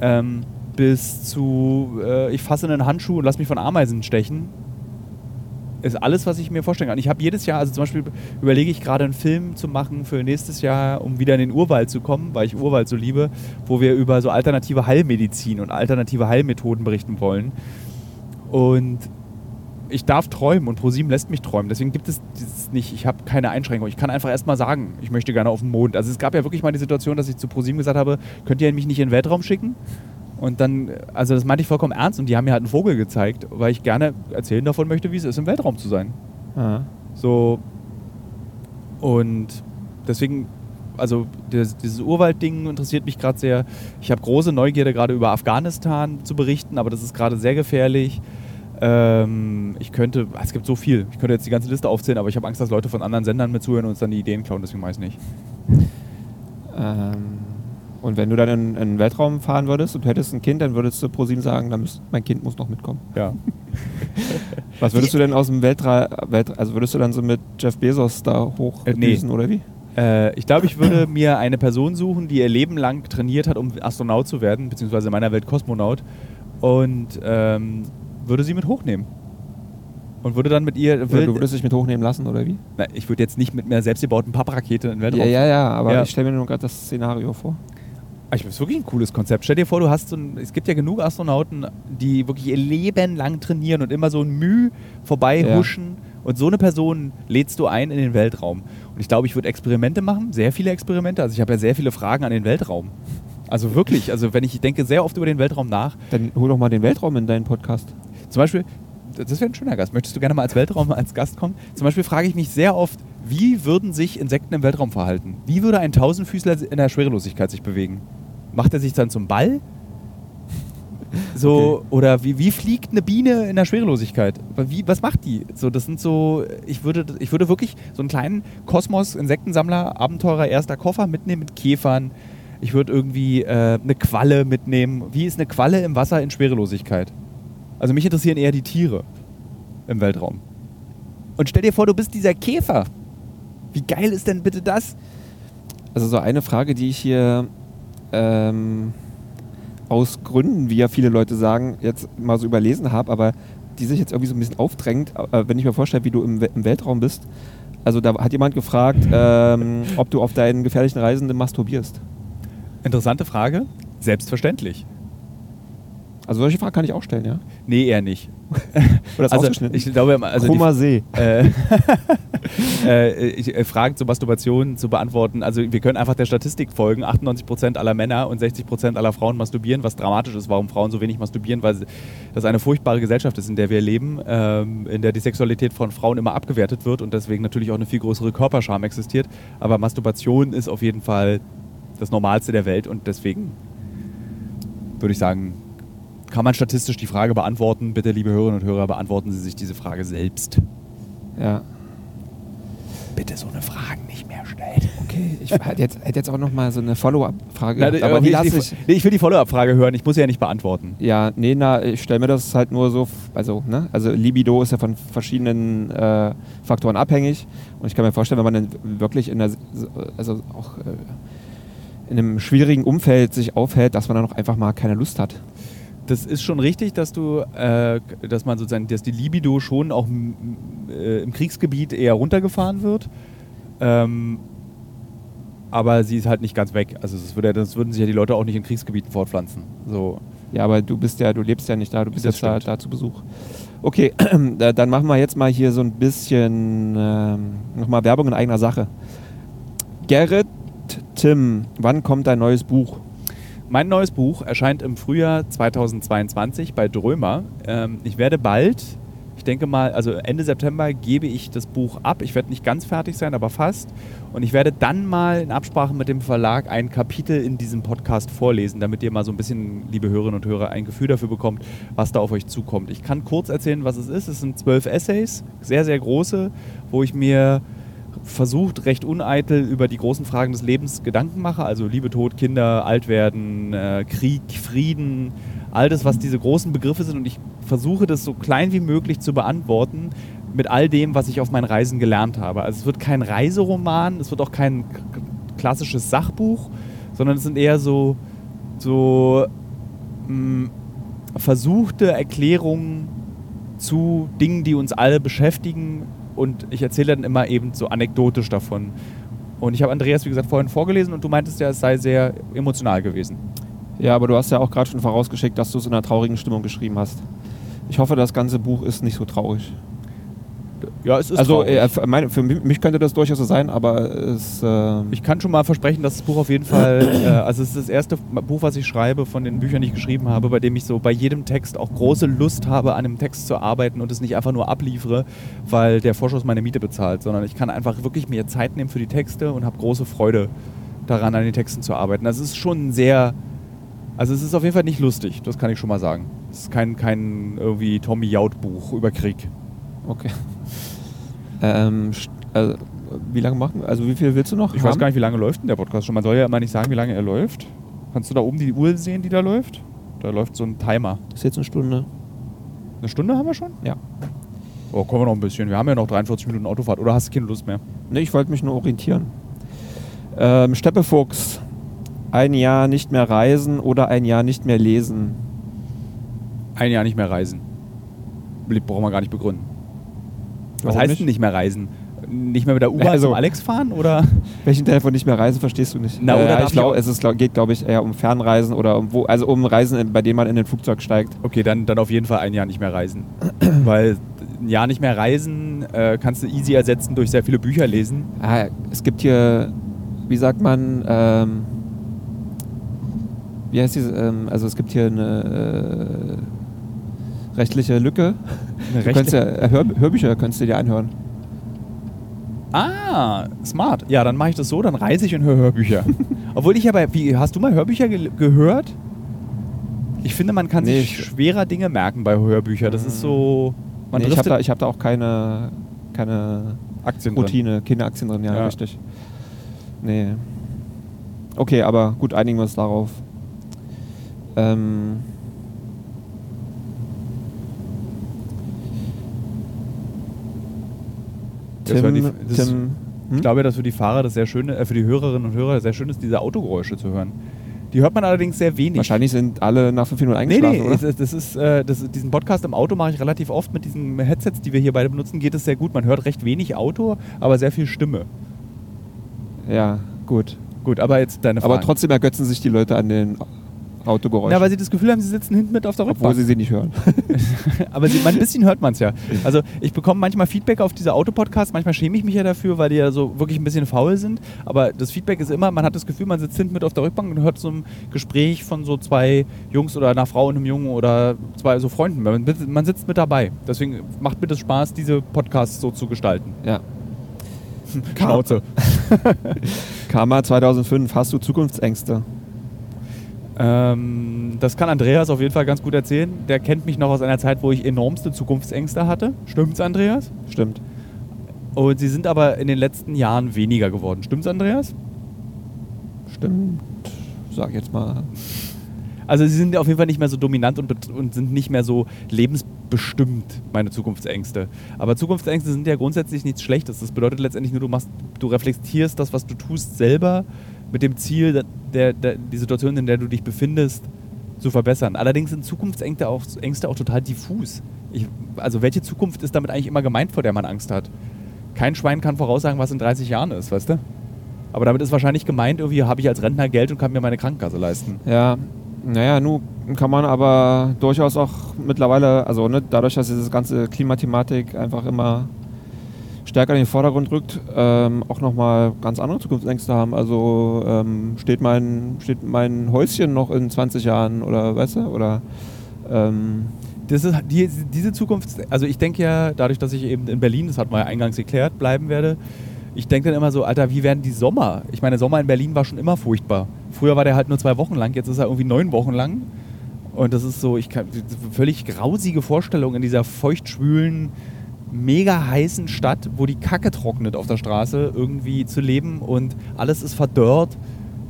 ähm, bis zu äh, ich fasse einen Handschuh und lass mich von Ameisen stechen. ist alles, was ich mir vorstellen kann. Ich habe jedes Jahr, also zum Beispiel überlege ich gerade einen Film zu machen für nächstes Jahr, um wieder in den Urwald zu kommen, weil ich Urwald so liebe, wo wir über so alternative Heilmedizin und alternative Heilmethoden berichten wollen. Und ich darf träumen und ProSieben lässt mich träumen. Deswegen gibt es dieses nicht, ich habe keine Einschränkung. Ich kann einfach erstmal sagen, ich möchte gerne auf den Mond. Also es gab ja wirklich mal die Situation, dass ich zu ProSieben gesagt habe, könnt ihr mich nicht in den Weltraum schicken? Und dann, also das meinte ich vollkommen ernst und die haben mir halt einen Vogel gezeigt, weil ich gerne erzählen davon möchte, wie es ist, im Weltraum zu sein. Aha. So. Und deswegen, also das, dieses Urwaldding interessiert mich gerade sehr. Ich habe große Neugierde gerade über Afghanistan zu berichten, aber das ist gerade sehr gefährlich. Ähm, ich könnte, es gibt so viel. Ich könnte jetzt die ganze Liste aufzählen, aber ich habe Angst, dass Leute von anderen Sendern mit zuhören und uns dann die Ideen klauen, deswegen weiß ich nicht. Ähm, und wenn du dann in, in den Weltraum fahren würdest und hättest ein Kind, dann würdest du pro sieben sagen, dann müsst, mein Kind muss noch mitkommen. Ja. Was würdest du denn aus dem Weltraum, Welt, also würdest du dann so mit Jeff Bezos da hochdüsen nee. oder wie? Äh, ich glaube, ich würde mir eine Person suchen, die ihr Leben lang trainiert hat, um Astronaut zu werden, beziehungsweise in meiner Welt Kosmonaut, und ähm, würde sie mit hochnehmen. Und würde dann mit ihr. Will, du würdest dich mit hochnehmen lassen oder wie? na, ich würde jetzt nicht mit einer selbstgebauten Papprakete in den Weltraum. Ja, ja, ja, aber Ja. ich stelle mir nur gerade das Szenario vor. Ah, Ich das ist wirklich ein cooles Konzept. Stell dir vor, du hast so ein, es gibt ja genug Astronauten, die wirklich ihr Leben lang trainieren und immer so ein Mühe vorbei Ja. huschen. Und so eine Person lädst du ein in den Weltraum. Und ich glaube, ich würde Experimente machen, sehr viele Experimente. Also ich habe ja sehr viele Fragen an den Weltraum. Also wirklich, also wenn ich, ich denke sehr oft über den Weltraum nach. Dann hol doch mal den Weltraum in deinen Podcast. Zum Beispiel, das wäre ein schöner Gast. Möchtest du gerne mal als Weltraum als Gast kommen? Zum Beispiel frage ich mich sehr oft, wie würden sich Insekten im Weltraum verhalten? Wie würde ein Tausendfüßler in der Schwerelosigkeit sich bewegen? Macht er sich dann zum Ball? So, Okay. oder wie, wie fliegt eine Biene in der Schwerelosigkeit? Wie, was macht die? So, das sind so, ich würde, ich würde wirklich so einen kleinen Kosmos, Insektensammler, Abenteurer, erster Koffer mitnehmen mit Käfern. Ich würde irgendwie äh, eine Qualle mitnehmen. Wie ist eine Qualle im Wasser in Schwerelosigkeit? Also mich interessieren eher die Tiere im Weltraum. Und stell dir vor, du bist dieser Käfer. Wie geil ist denn bitte das? Also so eine Frage, die ich hier ähm, aus Gründen, wie ja viele Leute sagen, jetzt mal so überlesen habe, aber die sich jetzt irgendwie so ein bisschen aufdrängt, äh, wenn ich mir vorstelle, wie du im, im Weltraum bist. Also da hat jemand gefragt, ähm, ob du auf deinen gefährlichen Reisen masturbierst. Interessante Frage. Selbstverständlich. Also solche Fragen kann ich auch stellen, ja? Nee, eher nicht. Oder ist Also, ausgeschnitten? ich glaube, also Krummer See. äh, äh, ich, äh, Fragen zur Masturbation zu beantworten. Also wir können einfach der Statistik folgen. 98% aller Männer und 60% aller Frauen masturbieren, was dramatisch ist, warum Frauen so wenig masturbieren, weil das eine furchtbare Gesellschaft ist, in der wir leben, ähm, in der die Sexualität von Frauen immer abgewertet wird und deswegen natürlich auch eine viel größere Körperscham existiert. Aber Masturbation ist auf jeden Fall das Normalste der Welt und deswegen würde ich sagen, kann man statistisch die Frage beantworten. Bitte, liebe Hörerinnen und Hörer, beantworten Sie sich diese Frage selbst. Ja. Bitte so eine Frage nicht mehr stellen. Okay, ich hätte jetzt, hätte jetzt auch noch mal so eine Follow-up-Frage aber aber die lasse die, ich. nee, ich will die Follow-up-Frage hören. Ich muss sie ja nicht beantworten. Ja, nee, na, ich stelle mir das halt nur so, also, ne, also Libido ist ja von verschiedenen äh, Faktoren abhängig und ich kann mir vorstellen, wenn man dann wirklich in einer, also auch äh, in einem schwierigen Umfeld sich aufhält, dass man dann auch einfach mal keine Lust hat. Das ist schon richtig, dass du, äh, dass man sozusagen, dass die Libido schon auch äh, im Kriegsgebiet eher runtergefahren wird. Ähm, aber sie ist halt nicht ganz weg. Also das, würde, das würden sich ja die Leute auch nicht in Kriegsgebieten fortpflanzen. So. Ja, aber du bist ja, du lebst ja nicht da, du bist Das jetzt da, da zu Besuch. Okay, da- dann machen wir jetzt mal hier so ein bisschen ähm, nochmal Werbung in eigener Sache. Gerrit, Tim, wann kommt dein neues Buch? Mein neues Buch erscheint im Frühjahr 2022 bei Drömer. Ähm, ich werde bald, ich denke mal, also Ende September gebe ich das Buch ab. Ich werde nicht ganz fertig sein, aber fast. Und ich werde dann mal in Absprache mit dem Verlag ein Kapitel in diesem Podcast vorlesen, damit ihr mal so ein bisschen, liebe Hörerinnen und Hörer, ein Gefühl dafür bekommt, was da auf euch zukommt. Ich kann kurz erzählen, was es ist. Es sind zwölf Essays, sehr, sehr große, wo ich mir versucht, recht uneitel über die großen Fragen des Lebens Gedanken mache, also Liebe, Tod, Kinder, Altwerden, äh, Krieg, Frieden, all das, was diese großen Begriffe sind und ich versuche das so klein wie möglich zu beantworten mit all dem, was ich auf meinen Reisen gelernt habe. Also es wird kein Reiseroman, es wird auch kein klassisches Sachbuch, sondern es sind eher so, so mh, versuchte Erklärungen zu Dingen, die uns alle beschäftigen und ich erzähle dann immer eben so anekdotisch davon. Und ich habe Andreas, wie gesagt, vorhin vorgelesen und du meintest ja, es sei sehr emotional gewesen. Ja, aber du hast ja auch gerade schon vorausgeschickt, dass du es in einer traurigen Stimmung geschrieben hast. Ich hoffe, das ganze Buch ist nicht so traurig. Ja, es ist also äh, für, meine, für mich könnte das durchaus so sein, aber es. Äh, Ich kann schon mal versprechen, dass das Buch auf jeden Fall, äh, also es ist das erste Buch, was ich schreibe von den Büchern, die ich geschrieben habe, bei dem ich so bei jedem Text auch große Lust habe, an dem Text zu arbeiten und es nicht einfach nur abliefere, weil der Vorschuss meine Miete bezahlt, sondern ich kann einfach wirklich mir Zeit nehmen für die Texte und habe große Freude daran, an den Texten zu arbeiten. Das ist schon sehr, also es ist auf jeden Fall nicht lustig, das kann ich schon mal sagen. Es ist kein, kein irgendwie Tommy Jaud Buch über Krieg. okay. Ähm, äh, wie lange machen? Also wie viel willst du noch? Ich weiß gar nicht, wie lange läuft denn der Podcast schon. Man soll ja immer nicht sagen, wie lange er läuft. Kannst du da oben die Uhr sehen, die da läuft? Da läuft so ein Timer. Das ist jetzt eine Stunde. Eine Stunde haben wir schon? Ja. Oh, kommen wir noch ein bisschen. Wir haben ja noch 43 Minuten Autofahrt. Oder hast du keine Lust mehr? Ne, ich wollte mich nur orientieren. Ähm, Steppefuchs. Ein Jahr nicht mehr reisen oder ein Jahr nicht mehr lesen. Ein Jahr nicht mehr reisen. Brauchen wir gar nicht begründen. Was Warum heißt nicht? denn nicht mehr reisen? Nicht mehr mit der U-Bahn Also- zum Alex fahren? Oder? Welchen Teil von nicht mehr reisen verstehst du nicht? Na, oder äh, ich glaube, es ist, glaub, geht, glaube ich, eher um Fernreisen oder um wo, also um Reisen, bei denen man in ein Flugzeug steigt. Okay, dann, dann auf jeden Fall ein Jahr nicht mehr reisen. Weil ein Jahr nicht mehr reisen äh, kannst du easy ersetzen durch sehr viele Bücher lesen. Ah, es gibt hier, wie sagt man, ähm, wie heißt diese, ähm, also es gibt hier eine äh, rechtliche Lücke. Eine Du könntest ja, äh, Hör, Hörbücher könntest du dir anhören. Ah, smart. Ja, dann mache ich das so, dann reise ich und höre Hörbücher. Obwohl ich aber, wie, hast du mal Hörbücher ge gehört? Ich finde, man kann Nee, sich ich- schwerer Dinge merken bei Hörbüchern. Das ist so, Nee, ich habe da, ich hab da auch keine, keine Aktien drin. Routine, keine Aktien drin, ja, Ja. richtig. Nee. Okay, aber gut, einigen wir uns darauf. Ähm, Tim, die- das- Tim, Ich hm? glaube, dass für die Fahrer das sehr schön, äh, für die Hörerinnen und Hörer sehr schön ist, diese Autogeräusche zu hören. Die hört man allerdings sehr wenig. wahrscheinlich sind alle nach fünf Minuten Nee, eingeschlafen, nee, oder? das, ist- das ist, äh, das, ist- diesen Podcast im Auto mache ich relativ oft mit diesen Headsets, die wir hier beide benutzen, geht es sehr gut. Man hört recht wenig Auto, aber sehr viel Stimme. Ja, gut. Gut, aber jetzt deine Frage. Aber trotzdem ergötzen sich die Leute an den Autogeräuschen, Na, weil sie das Gefühl haben, sie sitzen hinten mit auf der obwohl Rückbank. sie sie nicht hören. Aber sie, ein bisschen hört man es ja. Also ich bekomme manchmal Feedback auf diese Autopodcasts, manchmal schäme ich mich ja dafür, weil die ja so wirklich ein bisschen faul sind. Aber das Feedback ist immer, man hat das Gefühl, man sitzt hinten mit auf der Rückbank und hört so ein Gespräch von so zwei Jungs oder einer Frau und einem Jungen oder zwei so Freunden. Man, man sitzt mit dabei. Deswegen macht mir das Spaß, diese Podcasts so zu gestalten. ja. Schnauze. Karma 2005, hast du Zukunftsängste? Ähm, das kann Andreas auf jeden Fall ganz gut erzählen. Der kennt mich noch aus einer Zeit, wo ich enormste Zukunftsängste hatte. Stimmt's, Andreas? Stimmt. Und sie sind aber in den letzten Jahren weniger geworden. Stimmt's, Andreas? Stimmt. Sag ich jetzt mal. Also sie sind auf jeden Fall nicht mehr so dominant und, und sind nicht mehr so lebensbestimmt, meine Zukunftsängste. Aber Zukunftsängste sind ja grundsätzlich nichts Schlechtes. Das bedeutet letztendlich nur, du machst, du reflektierst das, was du tust, selber mit dem Ziel, der, der, die Situation, in der du dich befindest, zu verbessern. Allerdings sind Zukunftsängste auch, Ängste auch total diffus. Ich, also welche Zukunft ist damit eigentlich immer gemeint, vor der man Angst hat? Kein Schwein kann voraussagen, was in 30 Jahren ist, weißt du? Aber damit ist wahrscheinlich gemeint, irgendwie habe ich als Rentner Geld und kann mir meine Krankenkasse leisten. Ja, naja, nun kann man aber durchaus auch mittlerweile, also ne, dadurch, dass diese ganze Klimathematik einfach immer stärker in den Vordergrund rückt, ähm, auch nochmal ganz andere Zukunftsängste haben. Also ähm, steht, mein, steht mein Häuschen noch in 20 Jahren oder weißt du? Oder ähm, Das ist die, diese Zukunft, also ich denke ja, dadurch, dass ich eben in Berlin, das hat man ja eingangs geklärt, bleiben werde, ich denke dann immer so, Alter, wie werden die Sommer? Ich meine, der Sommer in Berlin war schon immer furchtbar. Früher war der halt nur zwei Wochen lang, jetzt ist er irgendwie neun Wochen lang. Und das ist so, ich kann, völlig grausige Vorstellung in dieser feuchtschwülen, mega heißen Stadt, wo die Kacke trocknet auf der Straße, irgendwie zu leben und alles ist verdörrt.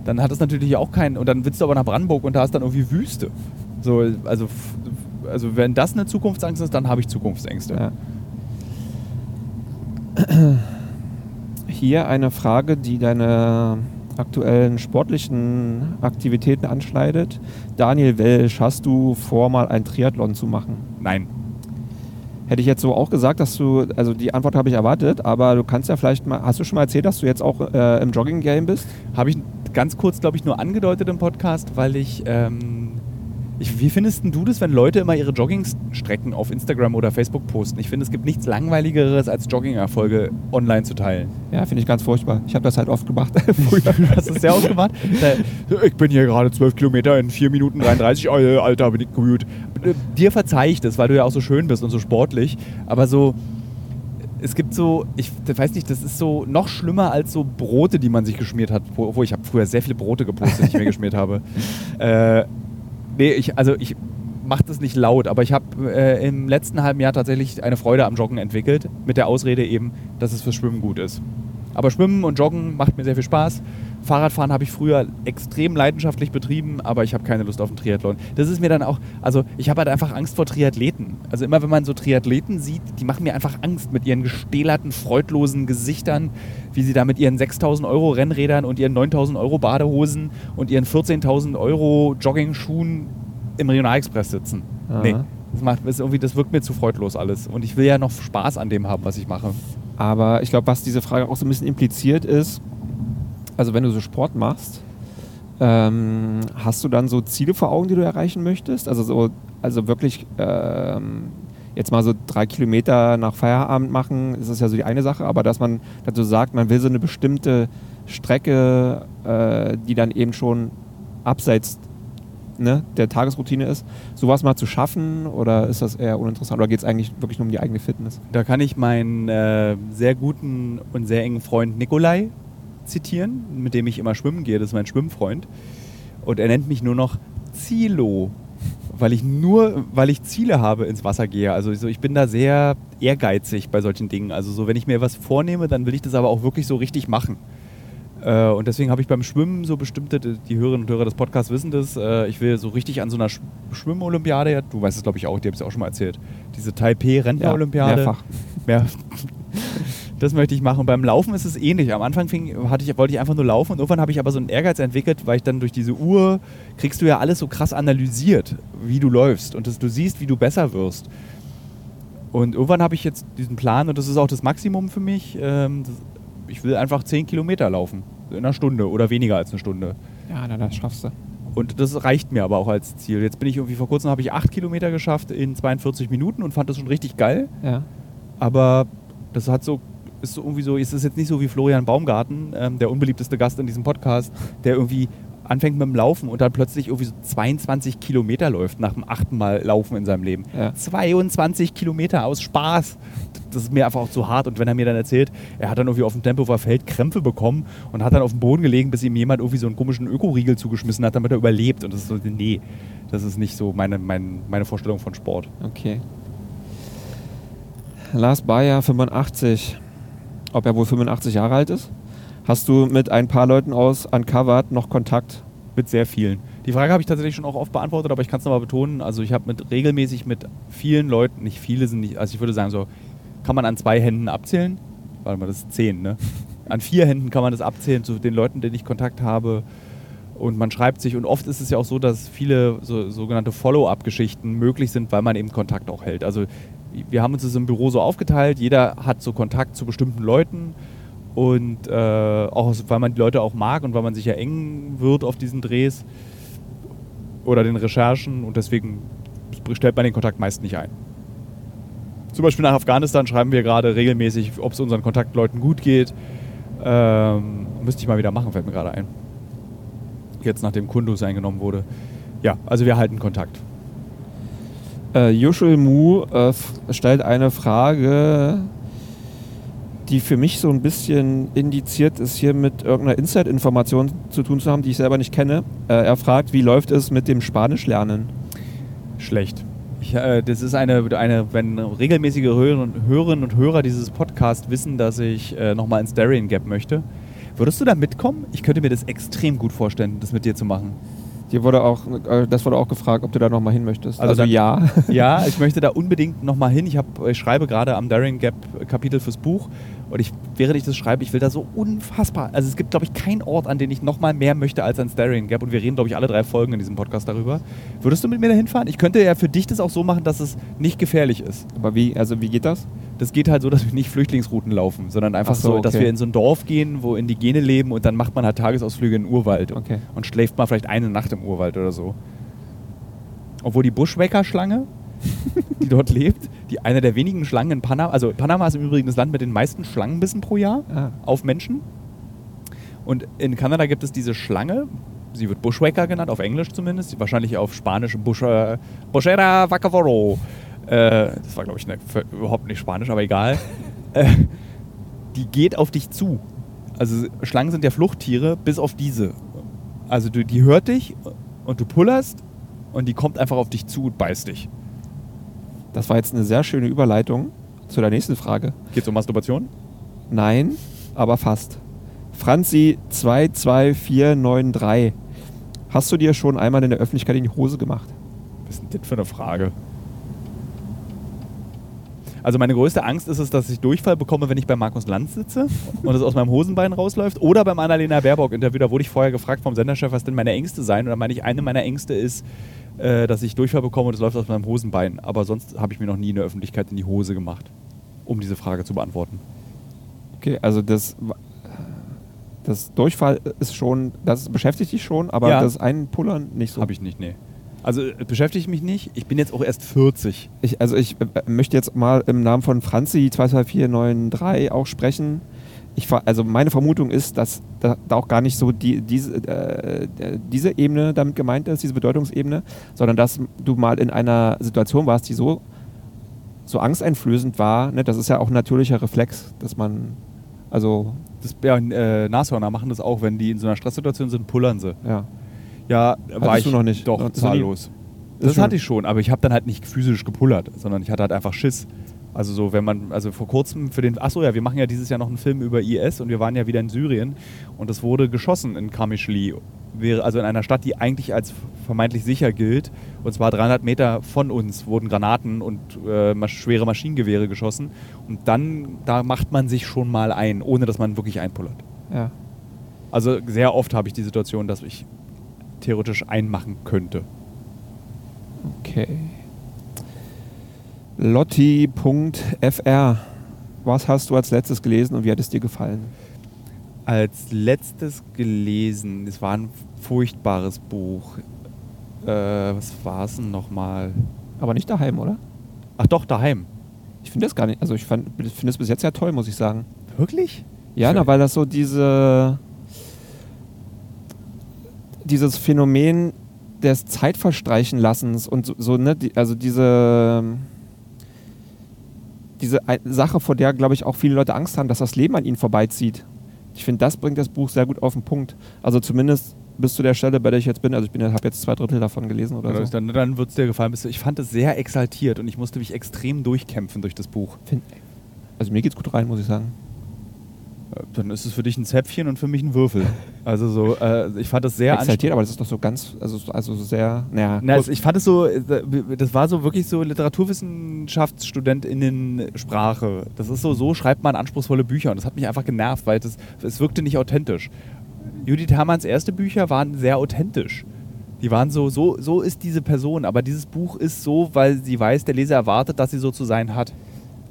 Dann hat es natürlich auch keinen, und dann willst du aber nach Brandenburg und da ist dann irgendwie Wüste. So, also, also wenn das eine Zukunftsangst ist, dann habe ich Zukunftsängste. ja. Hier eine Frage, die deine aktuellen sportlichen Aktivitäten anschneidet. Daniel Welsch, hast du vor, mal ein Triathlon zu machen? Nein. Hätte ich jetzt so auch gesagt, dass du, also die Antwort habe ich erwartet, aber du kannst ja vielleicht mal, hast du schon mal erzählt, dass du jetzt auch äh, im Jogging-Game bist? Habe ich ganz kurz, glaube ich, nur angedeutet im Podcast, weil ich, ähm, ich, wie findest du das, wenn Leute immer ihre Joggingstrecken auf Instagram oder Facebook posten? Ich finde, es gibt nichts Langweiligeres, als Jogging-Erfolge online zu teilen. Ja, finde ich ganz furchtbar. Ich habe das halt oft gemacht. Hast du es sehr oft gemacht? Ich bin hier gerade 12 Kilometer in 4 Minuten 33, Alter, bin ich gut. Dir verzeih ich das, weil du ja auch so schön bist und so sportlich, aber so es gibt so, ich weiß nicht, das ist so noch schlimmer als so Brote, die man sich geschmiert hat. Obwohl ich habe früher sehr viele Brote gepostet, die ich mir geschmiert habe. Äh, nee, ich, also ich mache das nicht laut, aber ich habe äh, im letzten halben Jahr tatsächlich eine Freude am Joggen entwickelt, mit der Ausrede eben, dass es fürs Schwimmen gut ist. Aber Schwimmen und Joggen macht mir sehr viel Spaß. Fahrradfahren habe ich früher extrem leidenschaftlich betrieben, aber ich habe keine Lust auf einen Triathlon. Das ist mir dann auch, also ich habe halt einfach Angst vor Triathleten. Also immer wenn man so Triathleten sieht, die machen mir einfach Angst mit ihren gestählerten, freudlosen Gesichtern, wie sie da mit ihren 6000 Euro Rennrädern und ihren 9000 Euro Badehosen und ihren 14.000 Euro Jogging-Schuhen im Regionalexpress sitzen. Aha. Nee, das, macht, das, irgendwie, das wirkt mir zu freudlos alles. Und ich will ja noch Spaß an dem haben, was ich mache. Aber ich glaube, was diese Frage auch so ein bisschen impliziert ist, also wenn du so Sport machst, ähm, hast du dann so Ziele vor Augen, die du erreichen möchtest? Also so, also wirklich ähm, jetzt mal so drei Kilometer nach Feierabend machen, ist das ja so die eine Sache, aber dass man dazu sagt, man will so eine bestimmte Strecke, äh, die dann eben schon abseits ne, der Tagesroutine ist, sowas mal zu schaffen oder ist das eher uninteressant oder geht es eigentlich wirklich nur um die eigene Fitness? Da kann ich meinen äh, sehr guten und sehr engen Freund Nikolai zitieren, mit dem ich immer schwimmen gehe, das ist mein Schwimmfreund. Und er nennt mich nur noch Zilo, weil ich nur, weil ich Ziele habe, ins Wasser gehe. Also so, ich bin da sehr ehrgeizig bei solchen Dingen. Also so, wenn ich mir was vornehme, dann will ich das aber auch wirklich so richtig machen. Äh, und deswegen habe ich beim Schwimmen so bestimmte, die Hörerinnen und Hörer des Podcasts wissen das, äh, ich will so richtig an so einer Sch Schwimmolympiade, du weißt es glaube ich auch, die habe ich auch schon mal erzählt, diese Taipei-Rentner-Olympiade. Ja, mehrfach. Mehr, das möchte ich machen. Beim Laufen ist es ähnlich. Am Anfang fing, hatte ich, wollte ich einfach nur laufen und irgendwann habe ich aber so einen Ehrgeiz entwickelt, weil ich dann durch diese Uhr kriegst du ja alles so krass analysiert, wie du läufst und das, du siehst, wie du besser wirst. Und irgendwann habe ich jetzt diesen Plan und das ist auch das Maximum für mich. Ähm, das, ich will einfach 10 Kilometer laufen. In einer Stunde oder weniger als eine Stunde. Ja, na, das schaffst du. Und das reicht mir aber auch als Ziel. Jetzt bin ich irgendwie vor kurzem habe ich 8 Kilometer geschafft in 42 Minuten und fand das schon richtig geil. Ja. Aber das hat so, ist so irgendwie so, ist es jetzt nicht so wie Florian Baumgarten, ähm, der unbeliebteste Gast in diesem Podcast, der irgendwie anfängt mit dem Laufen und dann plötzlich irgendwie so 22 Kilometer läuft nach dem achten Mal Laufen in seinem Leben. Ja. 22 Kilometer aus Spaß. Das ist mir einfach auch zu hart. Und wenn er mir dann erzählt, er hat dann irgendwie auf dem Tempelhofer Feld Krämpfe bekommen und hat dann auf dem Boden gelegen, bis ihm jemand irgendwie so einen komischen Ökoriegel zugeschmissen hat, damit er überlebt. Und das ist so, nee, das ist nicht so meine, meine, meine Vorstellung von Sport. Okay. Lars Bayer, 85. Ob er wohl 85 Jahre alt ist? Hast du mit ein paar Leuten aus Uncovered noch Kontakt? Mit sehr vielen. Die Frage habe ich tatsächlich schon auch oft beantwortet, aber ich kann es nochmal betonen. Also ich habe mit regelmäßig mit vielen Leuten, nicht viele sind nicht, also ich würde sagen so, kann man an zwei Händen abzählen. Warte mal, das ist zehn, ne? An vier Händen kann man das abzählen zu den Leuten, denen ich Kontakt habe. Und man schreibt sich, und oft ist es ja auch so, dass viele so, sogenannte Follow-up-Geschichten möglich sind, weil man eben Kontakt auch hält. Also wir haben uns das im Büro so aufgeteilt, jeder hat so Kontakt zu bestimmten Leuten und äh, auch weil man die Leute auch mag und weil man sich ja eng wird auf diesen Drehs oder den Recherchen und deswegen stellt man den Kontakt meist nicht ein. Zum Beispiel nach Afghanistan schreiben wir gerade regelmäßig, ob es unseren Kontaktleuten gut geht. Ähm, müsste ich mal wieder machen, fällt mir gerade ein. Jetzt nachdem Kundus eingenommen wurde. Ja, also wir halten Kontakt. Äh, Yushul Mu äh, stellt eine Frage, die für mich so ein bisschen indiziert ist, hier mit irgendeiner Inside-Information zu tun zu haben, die ich selber nicht kenne. Äh, er fragt, wie läuft es mit dem Spanischlernen? Schlecht. Ich, äh, das ist eine, eine, wenn regelmäßige Hörerinnen und Hörer dieses Podcasts wissen, dass ich äh, nochmal ins Darien Gap möchte. Würdest du da mitkommen? Ich könnte mir das extrem gut vorstellen, das mit dir zu machen. Dir wurde auch, äh, das wurde auch gefragt, ob du da nochmal hin möchtest. Also Also, dann- ja. Ja, ich möchte da unbedingt nochmal hin. Ich, hab, ich schreibe gerade am Daring Gap Kapitel fürs Buch und ich, während ich das schreibe, ich will da so unfassbar. Also es gibt, glaube ich, keinen Ort, an den ich nochmal mehr möchte als ans Daring Gap und wir reden, glaube ich, alle drei Folgen in diesem Podcast darüber. Würdest du mit mir da hinfahren? Ich könnte ja für dich das auch so machen, dass es nicht gefährlich ist. Aber wie, also wie geht das? Das geht halt so, dass wir nicht Flüchtlingsrouten laufen, sondern einfach Ach so, so, dass okay. wir in so ein Dorf gehen, wo Indigene leben und dann macht man halt Tagesausflüge in den Urwald Okay. und schläft mal vielleicht eine Nacht im Urwald oder so. Obwohl die Buschwecker-Schlange, die dort lebt, die eine der wenigen Schlangen in Panama, also Panama ist im Übrigen das Land mit den meisten Schlangenbissen pro Jahr Ah. auf Menschen. Und in Kanada gibt es diese Schlange, sie wird Bushwacker genannt, auf Englisch zumindest, wahrscheinlich auf Spanisch Bush, Bushera Vacavoro. Äh, das war, glaube ich, ne, überhaupt nicht Spanisch, aber egal. äh, die geht auf dich zu. Also Schlangen sind ja Fluchttiere, bis auf diese. Also du, die hört dich und du pullerst und die kommt einfach auf dich zu und beißt dich. Das war jetzt eine sehr schöne Überleitung zu der nächsten Frage. Geht's um Masturbation? Nein, aber fast. Franzi 22493. Hast du dir schon einmal in der Öffentlichkeit in die Hose gemacht? Was ist denn das für eine Frage? Also meine größte Angst ist es, dass ich Durchfall bekomme, wenn ich bei Markus Lanz sitze und es aus meinem Hosenbein rausläuft. Oder beim Annalena Baerbock-Interview, da wurde ich vorher gefragt vom Senderchef, was denn meine Ängste seien. Und da meine ich, eine meiner Ängste ist, äh, dass ich Durchfall bekomme und es läuft aus meinem Hosenbein. Aber sonst habe ich mir noch nie in der Öffentlichkeit in die Hose gemacht, um diese Frage zu beantworten. Okay, also das, das Durchfall ist schon, das beschäftigt dich schon, aber Ja. das Einpullern nicht so. Habe ich nicht, nee. Also äh, beschäftige ich mich nicht. Ich bin jetzt auch erst 40. Ich, also ich äh, möchte jetzt mal im Namen von Franzi 22493 auch sprechen. Ich, also meine Vermutung ist, dass da, da auch gar nicht so die, diese, äh, äh, diese Ebene damit gemeint ist, diese Bedeutungsebene, sondern dass du mal in einer Situation warst, die so, so angsteinflößend war. Ne? Das ist ja auch ein natürlicher Reflex, dass man, also Das, ja, äh, Nashörner machen das auch, wenn die in so einer Stresssituation sind, pullern sie. ja. Ja, war ich du noch nicht? Doch, Noch- zahllos. Das schon- hatte ich schon, aber ich habe dann halt nicht physisch gepullert, sondern ich hatte halt einfach Schiss. Also so, wenn man, also vor kurzem für den, achso ja, wir machen ja dieses Jahr noch einen Film über IS und wir waren ja wieder in Syrien und es wurde geschossen in Kamischli, also in einer Stadt, die eigentlich als vermeintlich sicher gilt. Und zwar 300 Meter von uns wurden Granaten und äh, schwere Maschinengewehre geschossen und dann, da macht man sich schon mal ein, ohne dass man wirklich einpullert. ja. Also sehr oft habe ich die Situation, dass ich theoretisch einmachen könnte. Okay. Lotti.fr. Was hast du als letztes gelesen und wie hat es dir gefallen? Als letztes gelesen, es war ein furchtbares Buch. Äh, was war es denn nochmal? Aber nicht daheim, oder? Ach doch, daheim. Ich finde das gar nicht. Also ich finde es bis jetzt ja toll, muss ich sagen. Wirklich? Ja, na, weil das so diese dieses Phänomen des Zeitverstreichenlassens und so, so ne, die, also diese diese Sache, vor der glaube ich auch viele Leute Angst haben, dass das Leben an ihnen vorbeizieht. Ich finde, das bringt das Buch sehr gut auf den Punkt. Also zumindest bis zu der Stelle, bei der ich jetzt bin. Also ich bin, habe jetzt zwei Drittel davon gelesen oder Oder so. Dann, dann wird es dir gefallen. Ich fand es sehr exaltiert und ich musste mich extrem durchkämpfen durch das Buch. Find, also mir geht's gut rein, muss ich sagen. Dann ist es für dich ein Zäpfchen und für mich ein Würfel. Also so, äh, ich fand es sehr Exaltiert, aber das ist doch so ganz, also, also sehr, naja. Na, also ich fand es so, äh, das war so wirklich so Literaturwissenschaftsstudentinnen-Sprache. Das ist so, so schreibt man anspruchsvolle Bücher und das hat mich einfach genervt, weil das, es wirkte nicht authentisch. Judith Hermanns erste Bücher waren sehr authentisch. Die waren so, so, so ist diese Person, aber dieses Buch ist so, weil sie weiß, der Leser erwartet, dass sie so zu sein hat.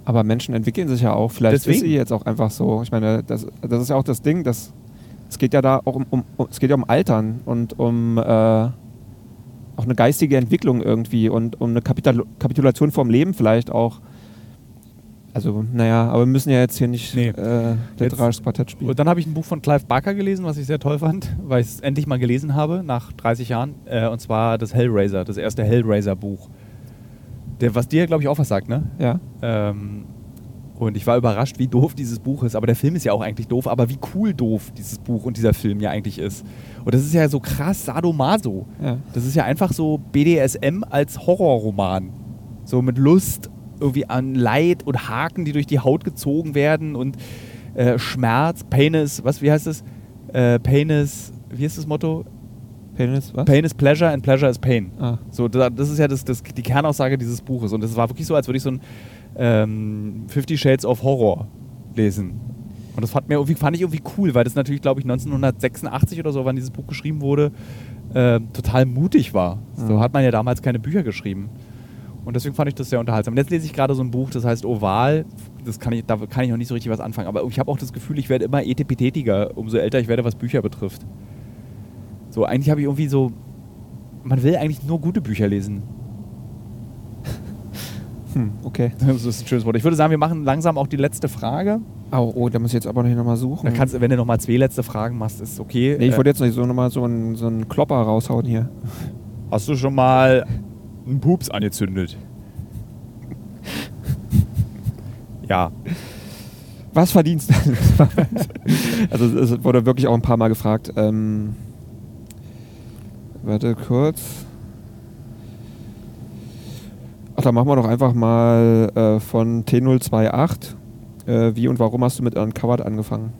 Aber Menschen entwickeln sich ja auch. Vielleicht Deswegen. ist sie jetzt auch einfach so. Ich meine, das, das ist ja auch das Ding, dass es geht ja da auch um, um, um es geht ja um Altern und um äh, auch eine geistige Entwicklung irgendwie und um eine Kapital Kapitulation vom Leben vielleicht auch. Also, naja, aber wir müssen ja jetzt hier nicht Nee. äh, literarisches Quartett spielen. Und dann habe ich ein Buch von Clive Barker gelesen, was ich sehr toll fand, weil ich es endlich mal gelesen habe, nach 30 Jahren. Äh, und zwar das Hellraiser, das erste Hellraiser-Buch. Der, was dir, glaube ich, auch was sagt, ne? ja. Ähm, und ich war überrascht, wie doof dieses Buch ist. Aber der Film ist ja auch eigentlich doof, aber wie cool doof dieses Buch und dieser Film ja eigentlich ist. Und das ist ja so krass Sadomaso. ja. Das ist ja einfach so BDSM als Horrorroman. So mit Lust irgendwie an Leid und Haken, die durch die Haut gezogen werden und äh, Schmerz, Pain is, was, wie heißt es? Äh, Pain is, wie ist das Motto? Pain is was? Pain is Pleasure and Pleasure is Pain. Ah. So, da- das ist ja das, das, die Kernaussage dieses Buches. Und es war wirklich so, als würde ich so ein ähm, Fifty Shades of Horror lesen. Und das fand, mir irgendwie, fand ich irgendwie cool, weil das natürlich, glaube ich, 1986 oder so, wann dieses Buch geschrieben wurde, ähm, total mutig war. So Mhm. hat man ja damals keine Bücher geschrieben. Und deswegen fand ich das sehr unterhaltsam. Und jetzt lese ich gerade so ein Buch, das heißt Oval. Das kann ich, da kann ich noch nicht so richtig was anfangen. Aber ich habe auch das Gefühl, ich werde immer etipetetiger, umso älter ich werde, was Bücher betrifft. So, eigentlich habe ich irgendwie so. Man will eigentlich nur gute Bücher lesen. Hm, okay. Das ist ein schönes Wort. Ich würde sagen, wir machen langsam auch die letzte Frage. Oh, oh, da muss ich jetzt aber noch nochmal suchen. Dann kannst, du, wenn du nochmal zwei letzte Fragen machst, ist okay. nee, ich Äh, wollte jetzt noch so nochmal so einen, so einen Klopper raushauen hier. Hast du schon mal einen Pups angezündet? ja. Was verdienst du? also es wurde wirklich auch ein paar Mal gefragt. Ähm, warte kurz. Ach, dann machen wir doch einfach mal äh, von T028. Äh, wie und warum hast du mit Uncovered angefangen?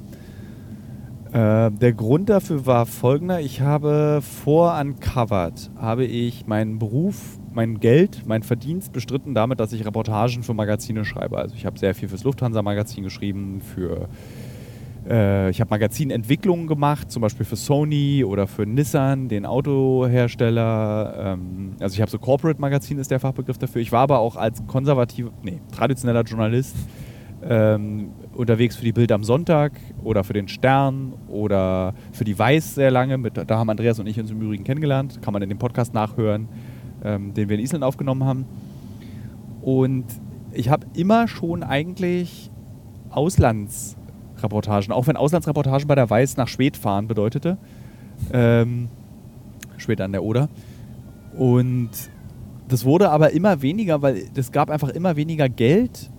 Äh, der Grund dafür war folgender. Ich habe vor Uncovered, habe ich meinen Beruf, mein Geld, mein Verdienst bestritten damit, dass ich Reportagen für Magazine schreibe. Also ich habe sehr viel fürs Lufthansa-Magazin geschrieben, für äh, ich habe Magazinentwicklungen gemacht, zum Beispiel für Sony oder für Nissan, den Autohersteller. Ähm, also ich habe so Corporate-Magazin ist der Fachbegriff dafür. Ich war aber auch als konservativer, nee, traditioneller Journalist ähm, unterwegs für die Bild am Sonntag oder für den Stern oder für die Weiß sehr lange. Mit, da haben Andreas und ich uns im Übrigen kennengelernt. Kann man in dem Podcast nachhören, ähm, den wir in Island aufgenommen haben. Und ich habe immer schon eigentlich Auslandsreportagen, auch wenn Auslandsreportagen bei der Weiß nach Schwed fahren bedeutete. Ähm, Schwed an der Oder. Und das wurde aber immer weniger, weil es gab einfach immer weniger Geld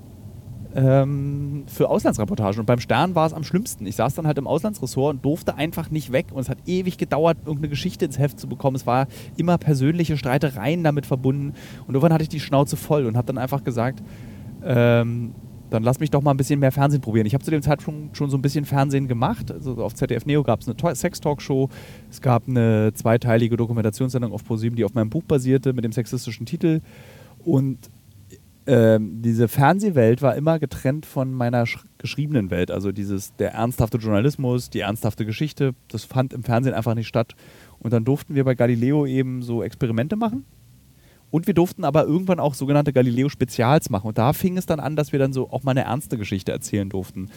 ähm, für Auslandsreportagen. Und beim Stern war es am schlimmsten. Ich saß dann halt im Auslandsressort und durfte einfach nicht weg. Und es hat ewig gedauert, irgendeine Geschichte ins Heft zu bekommen. Es war immer persönliche Streitereien damit verbunden. Und irgendwann hatte ich die Schnauze voll und habe dann einfach gesagt, ähm, dann lass mich doch mal ein bisschen mehr Fernsehen probieren. Ich habe zu dem Zeitpunkt schon so ein bisschen Fernsehen gemacht. Also auf ZDF Neo gab es eine Sex-Talkshow. Es gab eine zweiteilige Dokumentationssendung auf ProSieben, die auf meinem Buch basierte mit dem sexistischen Titel. Und ähm, diese Fernsehwelt war immer getrennt von meiner sch- geschriebenen Welt. Also dieses, der ernsthafte Journalismus, die ernsthafte Geschichte, das fand im Fernsehen einfach nicht statt. Und dann durften wir bei Galileo eben so Experimente machen. Und wir durften aber irgendwann auch sogenannte Galileo-Spezials machen. Und da fing es dann an, dass wir dann so auch mal eine ernste Geschichte erzählen durften.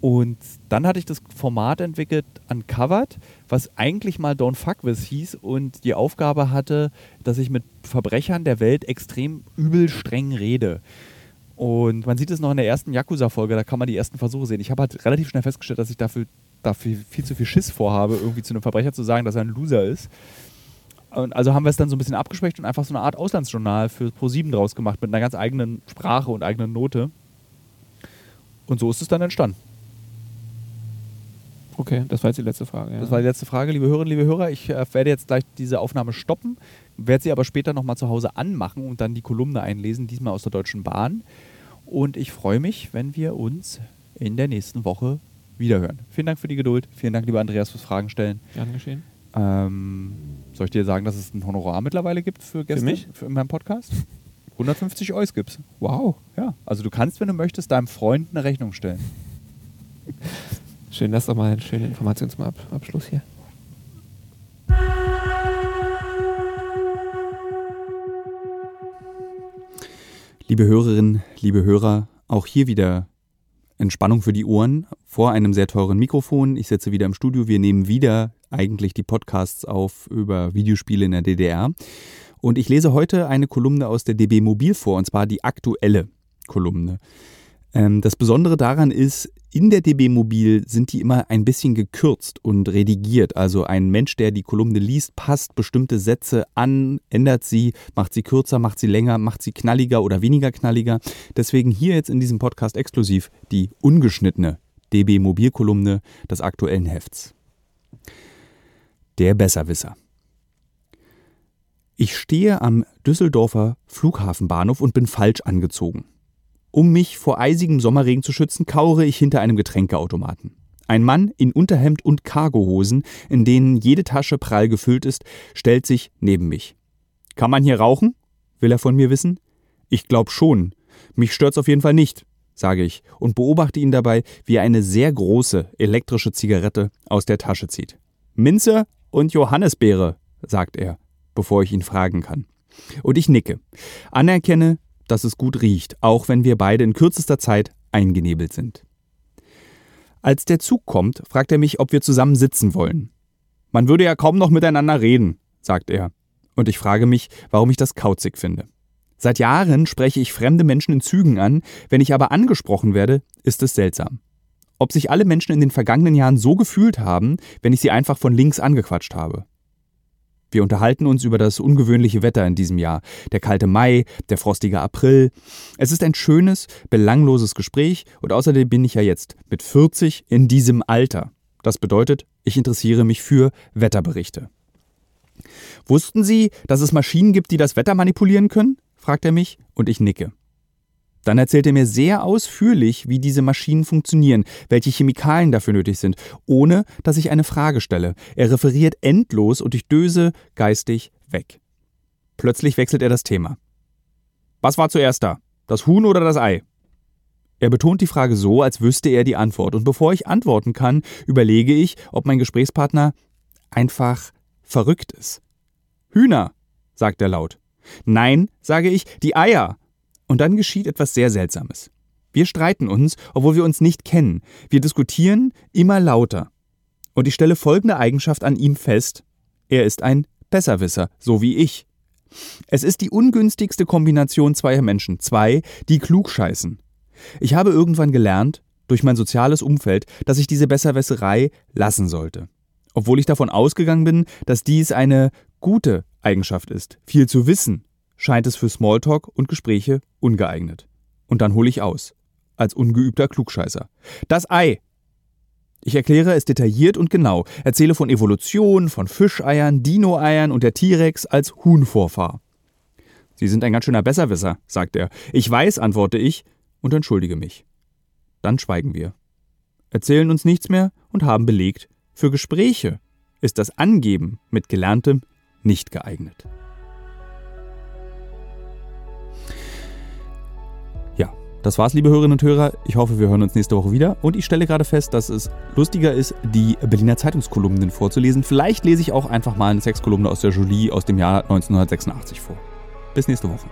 Und dann hatte ich das Format entwickelt, Uncovered, was eigentlich mal Don't Fuck With hieß und die Aufgabe hatte, dass ich mit Verbrechern der Welt extrem übel streng rede. Und man sieht es noch in der ersten Yakuza-Folge, da kann man die ersten Versuche sehen. Ich habe halt relativ schnell festgestellt, dass ich dafür, dafür viel zu viel Schiss vorhabe, irgendwie zu einem Verbrecher zu sagen, dass er ein Loser ist. Und also haben wir es dann so ein bisschen abgespecht und einfach so eine Art Auslandsjournal für Pro7 draus gemacht mit einer ganz eigenen Sprache und eigenen Note. Und so ist es dann entstanden. Okay, das war jetzt die letzte Frage. Ja. Das war die letzte Frage, liebe Hörerinnen, liebe Hörer. Ich äh, werde jetzt gleich diese Aufnahme stoppen, werde sie aber später nochmal zu Hause anmachen und dann die Kolumne einlesen, diesmal aus der Deutschen Bahn. Und ich freue mich, wenn wir uns in der nächsten Woche wiederhören. Vielen Dank für die Geduld. Vielen Dank, lieber Andreas, fürs Fragen stellen. Gern geschehen. Ähm, soll ich dir sagen, dass es ein Honorar mittlerweile gibt für Gäste mich? Für in meinem Podcast? 150 Euro gibt's. Wow. Ja, also du kannst, wenn du möchtest, deinem Freund eine Rechnung stellen. Schön, das ist doch mal eine schöne Information zum Ab Abschluss hier. Liebe Hörerinnen, liebe Hörer, auch hier wieder Entspannung für die Ohren vor einem sehr teuren Mikrofon. Ich sitze wieder im Studio. Wir nehmen wieder eigentlich die Podcasts auf über Videospiele in der DDR. Und ich lese heute eine Kolumne aus der DB Mobil vor, und zwar die aktuelle Kolumne. Ähm, das Besondere daran ist, in der DB Mobil sind die immer ein bisschen gekürzt und redigiert. Also ein Mensch, der die Kolumne liest, passt bestimmte Sätze an, ändert sie, macht sie kürzer, macht sie länger, macht sie knalliger oder weniger knalliger. Deswegen hier jetzt in diesem Podcast exklusiv die ungeschnittene DB Mobil-Kolumne des aktuellen Hefts. Der Besserwisser. Ich stehe am Düsseldorfer Flughafenbahnhof und bin falsch angezogen. Um mich vor eisigem Sommerregen zu schützen, kauere ich hinter einem Getränkeautomaten. Ein Mann in Unterhemd und Cargohosen, in denen jede Tasche prall gefüllt ist, stellt sich neben mich. Kann man hier rauchen? will er von mir wissen. Ich glaub schon. Mich stört's auf jeden Fall nicht, sage ich und beobachte ihn dabei, wie er eine sehr große elektrische Zigarette aus der Tasche zieht. Minze und Johannisbeere, sagt er, bevor ich ihn fragen kann. Und ich nicke, anerkenne, dass es gut riecht, auch wenn wir beide in kürzester Zeit eingenebelt sind. Als der Zug kommt, fragt er mich, ob wir zusammen sitzen wollen. Man würde ja kaum noch miteinander reden, sagt er. Und ich frage mich, warum ich das kauzig finde. Seit Jahren spreche ich fremde Menschen in Zügen an, wenn ich aber angesprochen werde, ist es seltsam. Ob sich alle Menschen in den vergangenen Jahren so gefühlt haben, wenn ich sie einfach von links angequatscht habe. Wir unterhalten uns über das ungewöhnliche Wetter in diesem Jahr. Der kalte Mai, der frostige April. Es ist ein schönes, belangloses Gespräch und außerdem bin ich ja jetzt mit 40 in diesem Alter. Das bedeutet, ich interessiere mich für Wetterberichte. Wussten Sie, dass es Maschinen gibt, die das Wetter manipulieren können? fragt er mich und ich nicke. Dann erzählt er mir sehr ausführlich, wie diese Maschinen funktionieren, welche Chemikalien dafür nötig sind, ohne dass ich eine Frage stelle. Er referiert endlos und ich döse geistig weg. Plötzlich wechselt er das Thema. Was war zuerst da? Das Huhn oder das Ei? Er betont die Frage so, als wüsste er die Antwort, und bevor ich antworten kann, überlege ich, ob mein Gesprächspartner einfach verrückt ist. Hühner, sagt er laut. Nein, sage ich, die Eier. Und dann geschieht etwas sehr Seltsames. Wir streiten uns, obwohl wir uns nicht kennen. Wir diskutieren immer lauter. Und ich stelle folgende Eigenschaft an ihm fest. Er ist ein Besserwisser, so wie ich. Es ist die ungünstigste Kombination zweier Menschen, zwei, die klug scheißen. Ich habe irgendwann gelernt, durch mein soziales Umfeld, dass ich diese Besserwisserei lassen sollte. Obwohl ich davon ausgegangen bin, dass dies eine gute Eigenschaft ist, viel zu wissen scheint es für Smalltalk und Gespräche ungeeignet. Und dann hole ich aus. Als ungeübter Klugscheißer. Das Ei. Ich erkläre es detailliert und genau, erzähle von Evolution, von Fischeiern, Dino-Eiern und der T-Rex als Huhnvorfahr. Sie sind ein ganz schöner Besserwisser, sagt er. Ich weiß, antworte ich und entschuldige mich. Dann schweigen wir. Erzählen uns nichts mehr und haben belegt, für Gespräche ist das Angeben mit Gelerntem nicht geeignet. Das war's, liebe Hörerinnen und Hörer. Ich hoffe, wir hören uns nächste Woche wieder. Und ich stelle gerade fest, dass es lustiger ist, die Berliner Zeitungskolumnen vorzulesen. Vielleicht lese ich auch einfach mal eine Sexkolumne aus der Jolie aus dem Jahr 1986 vor. Bis nächste Woche.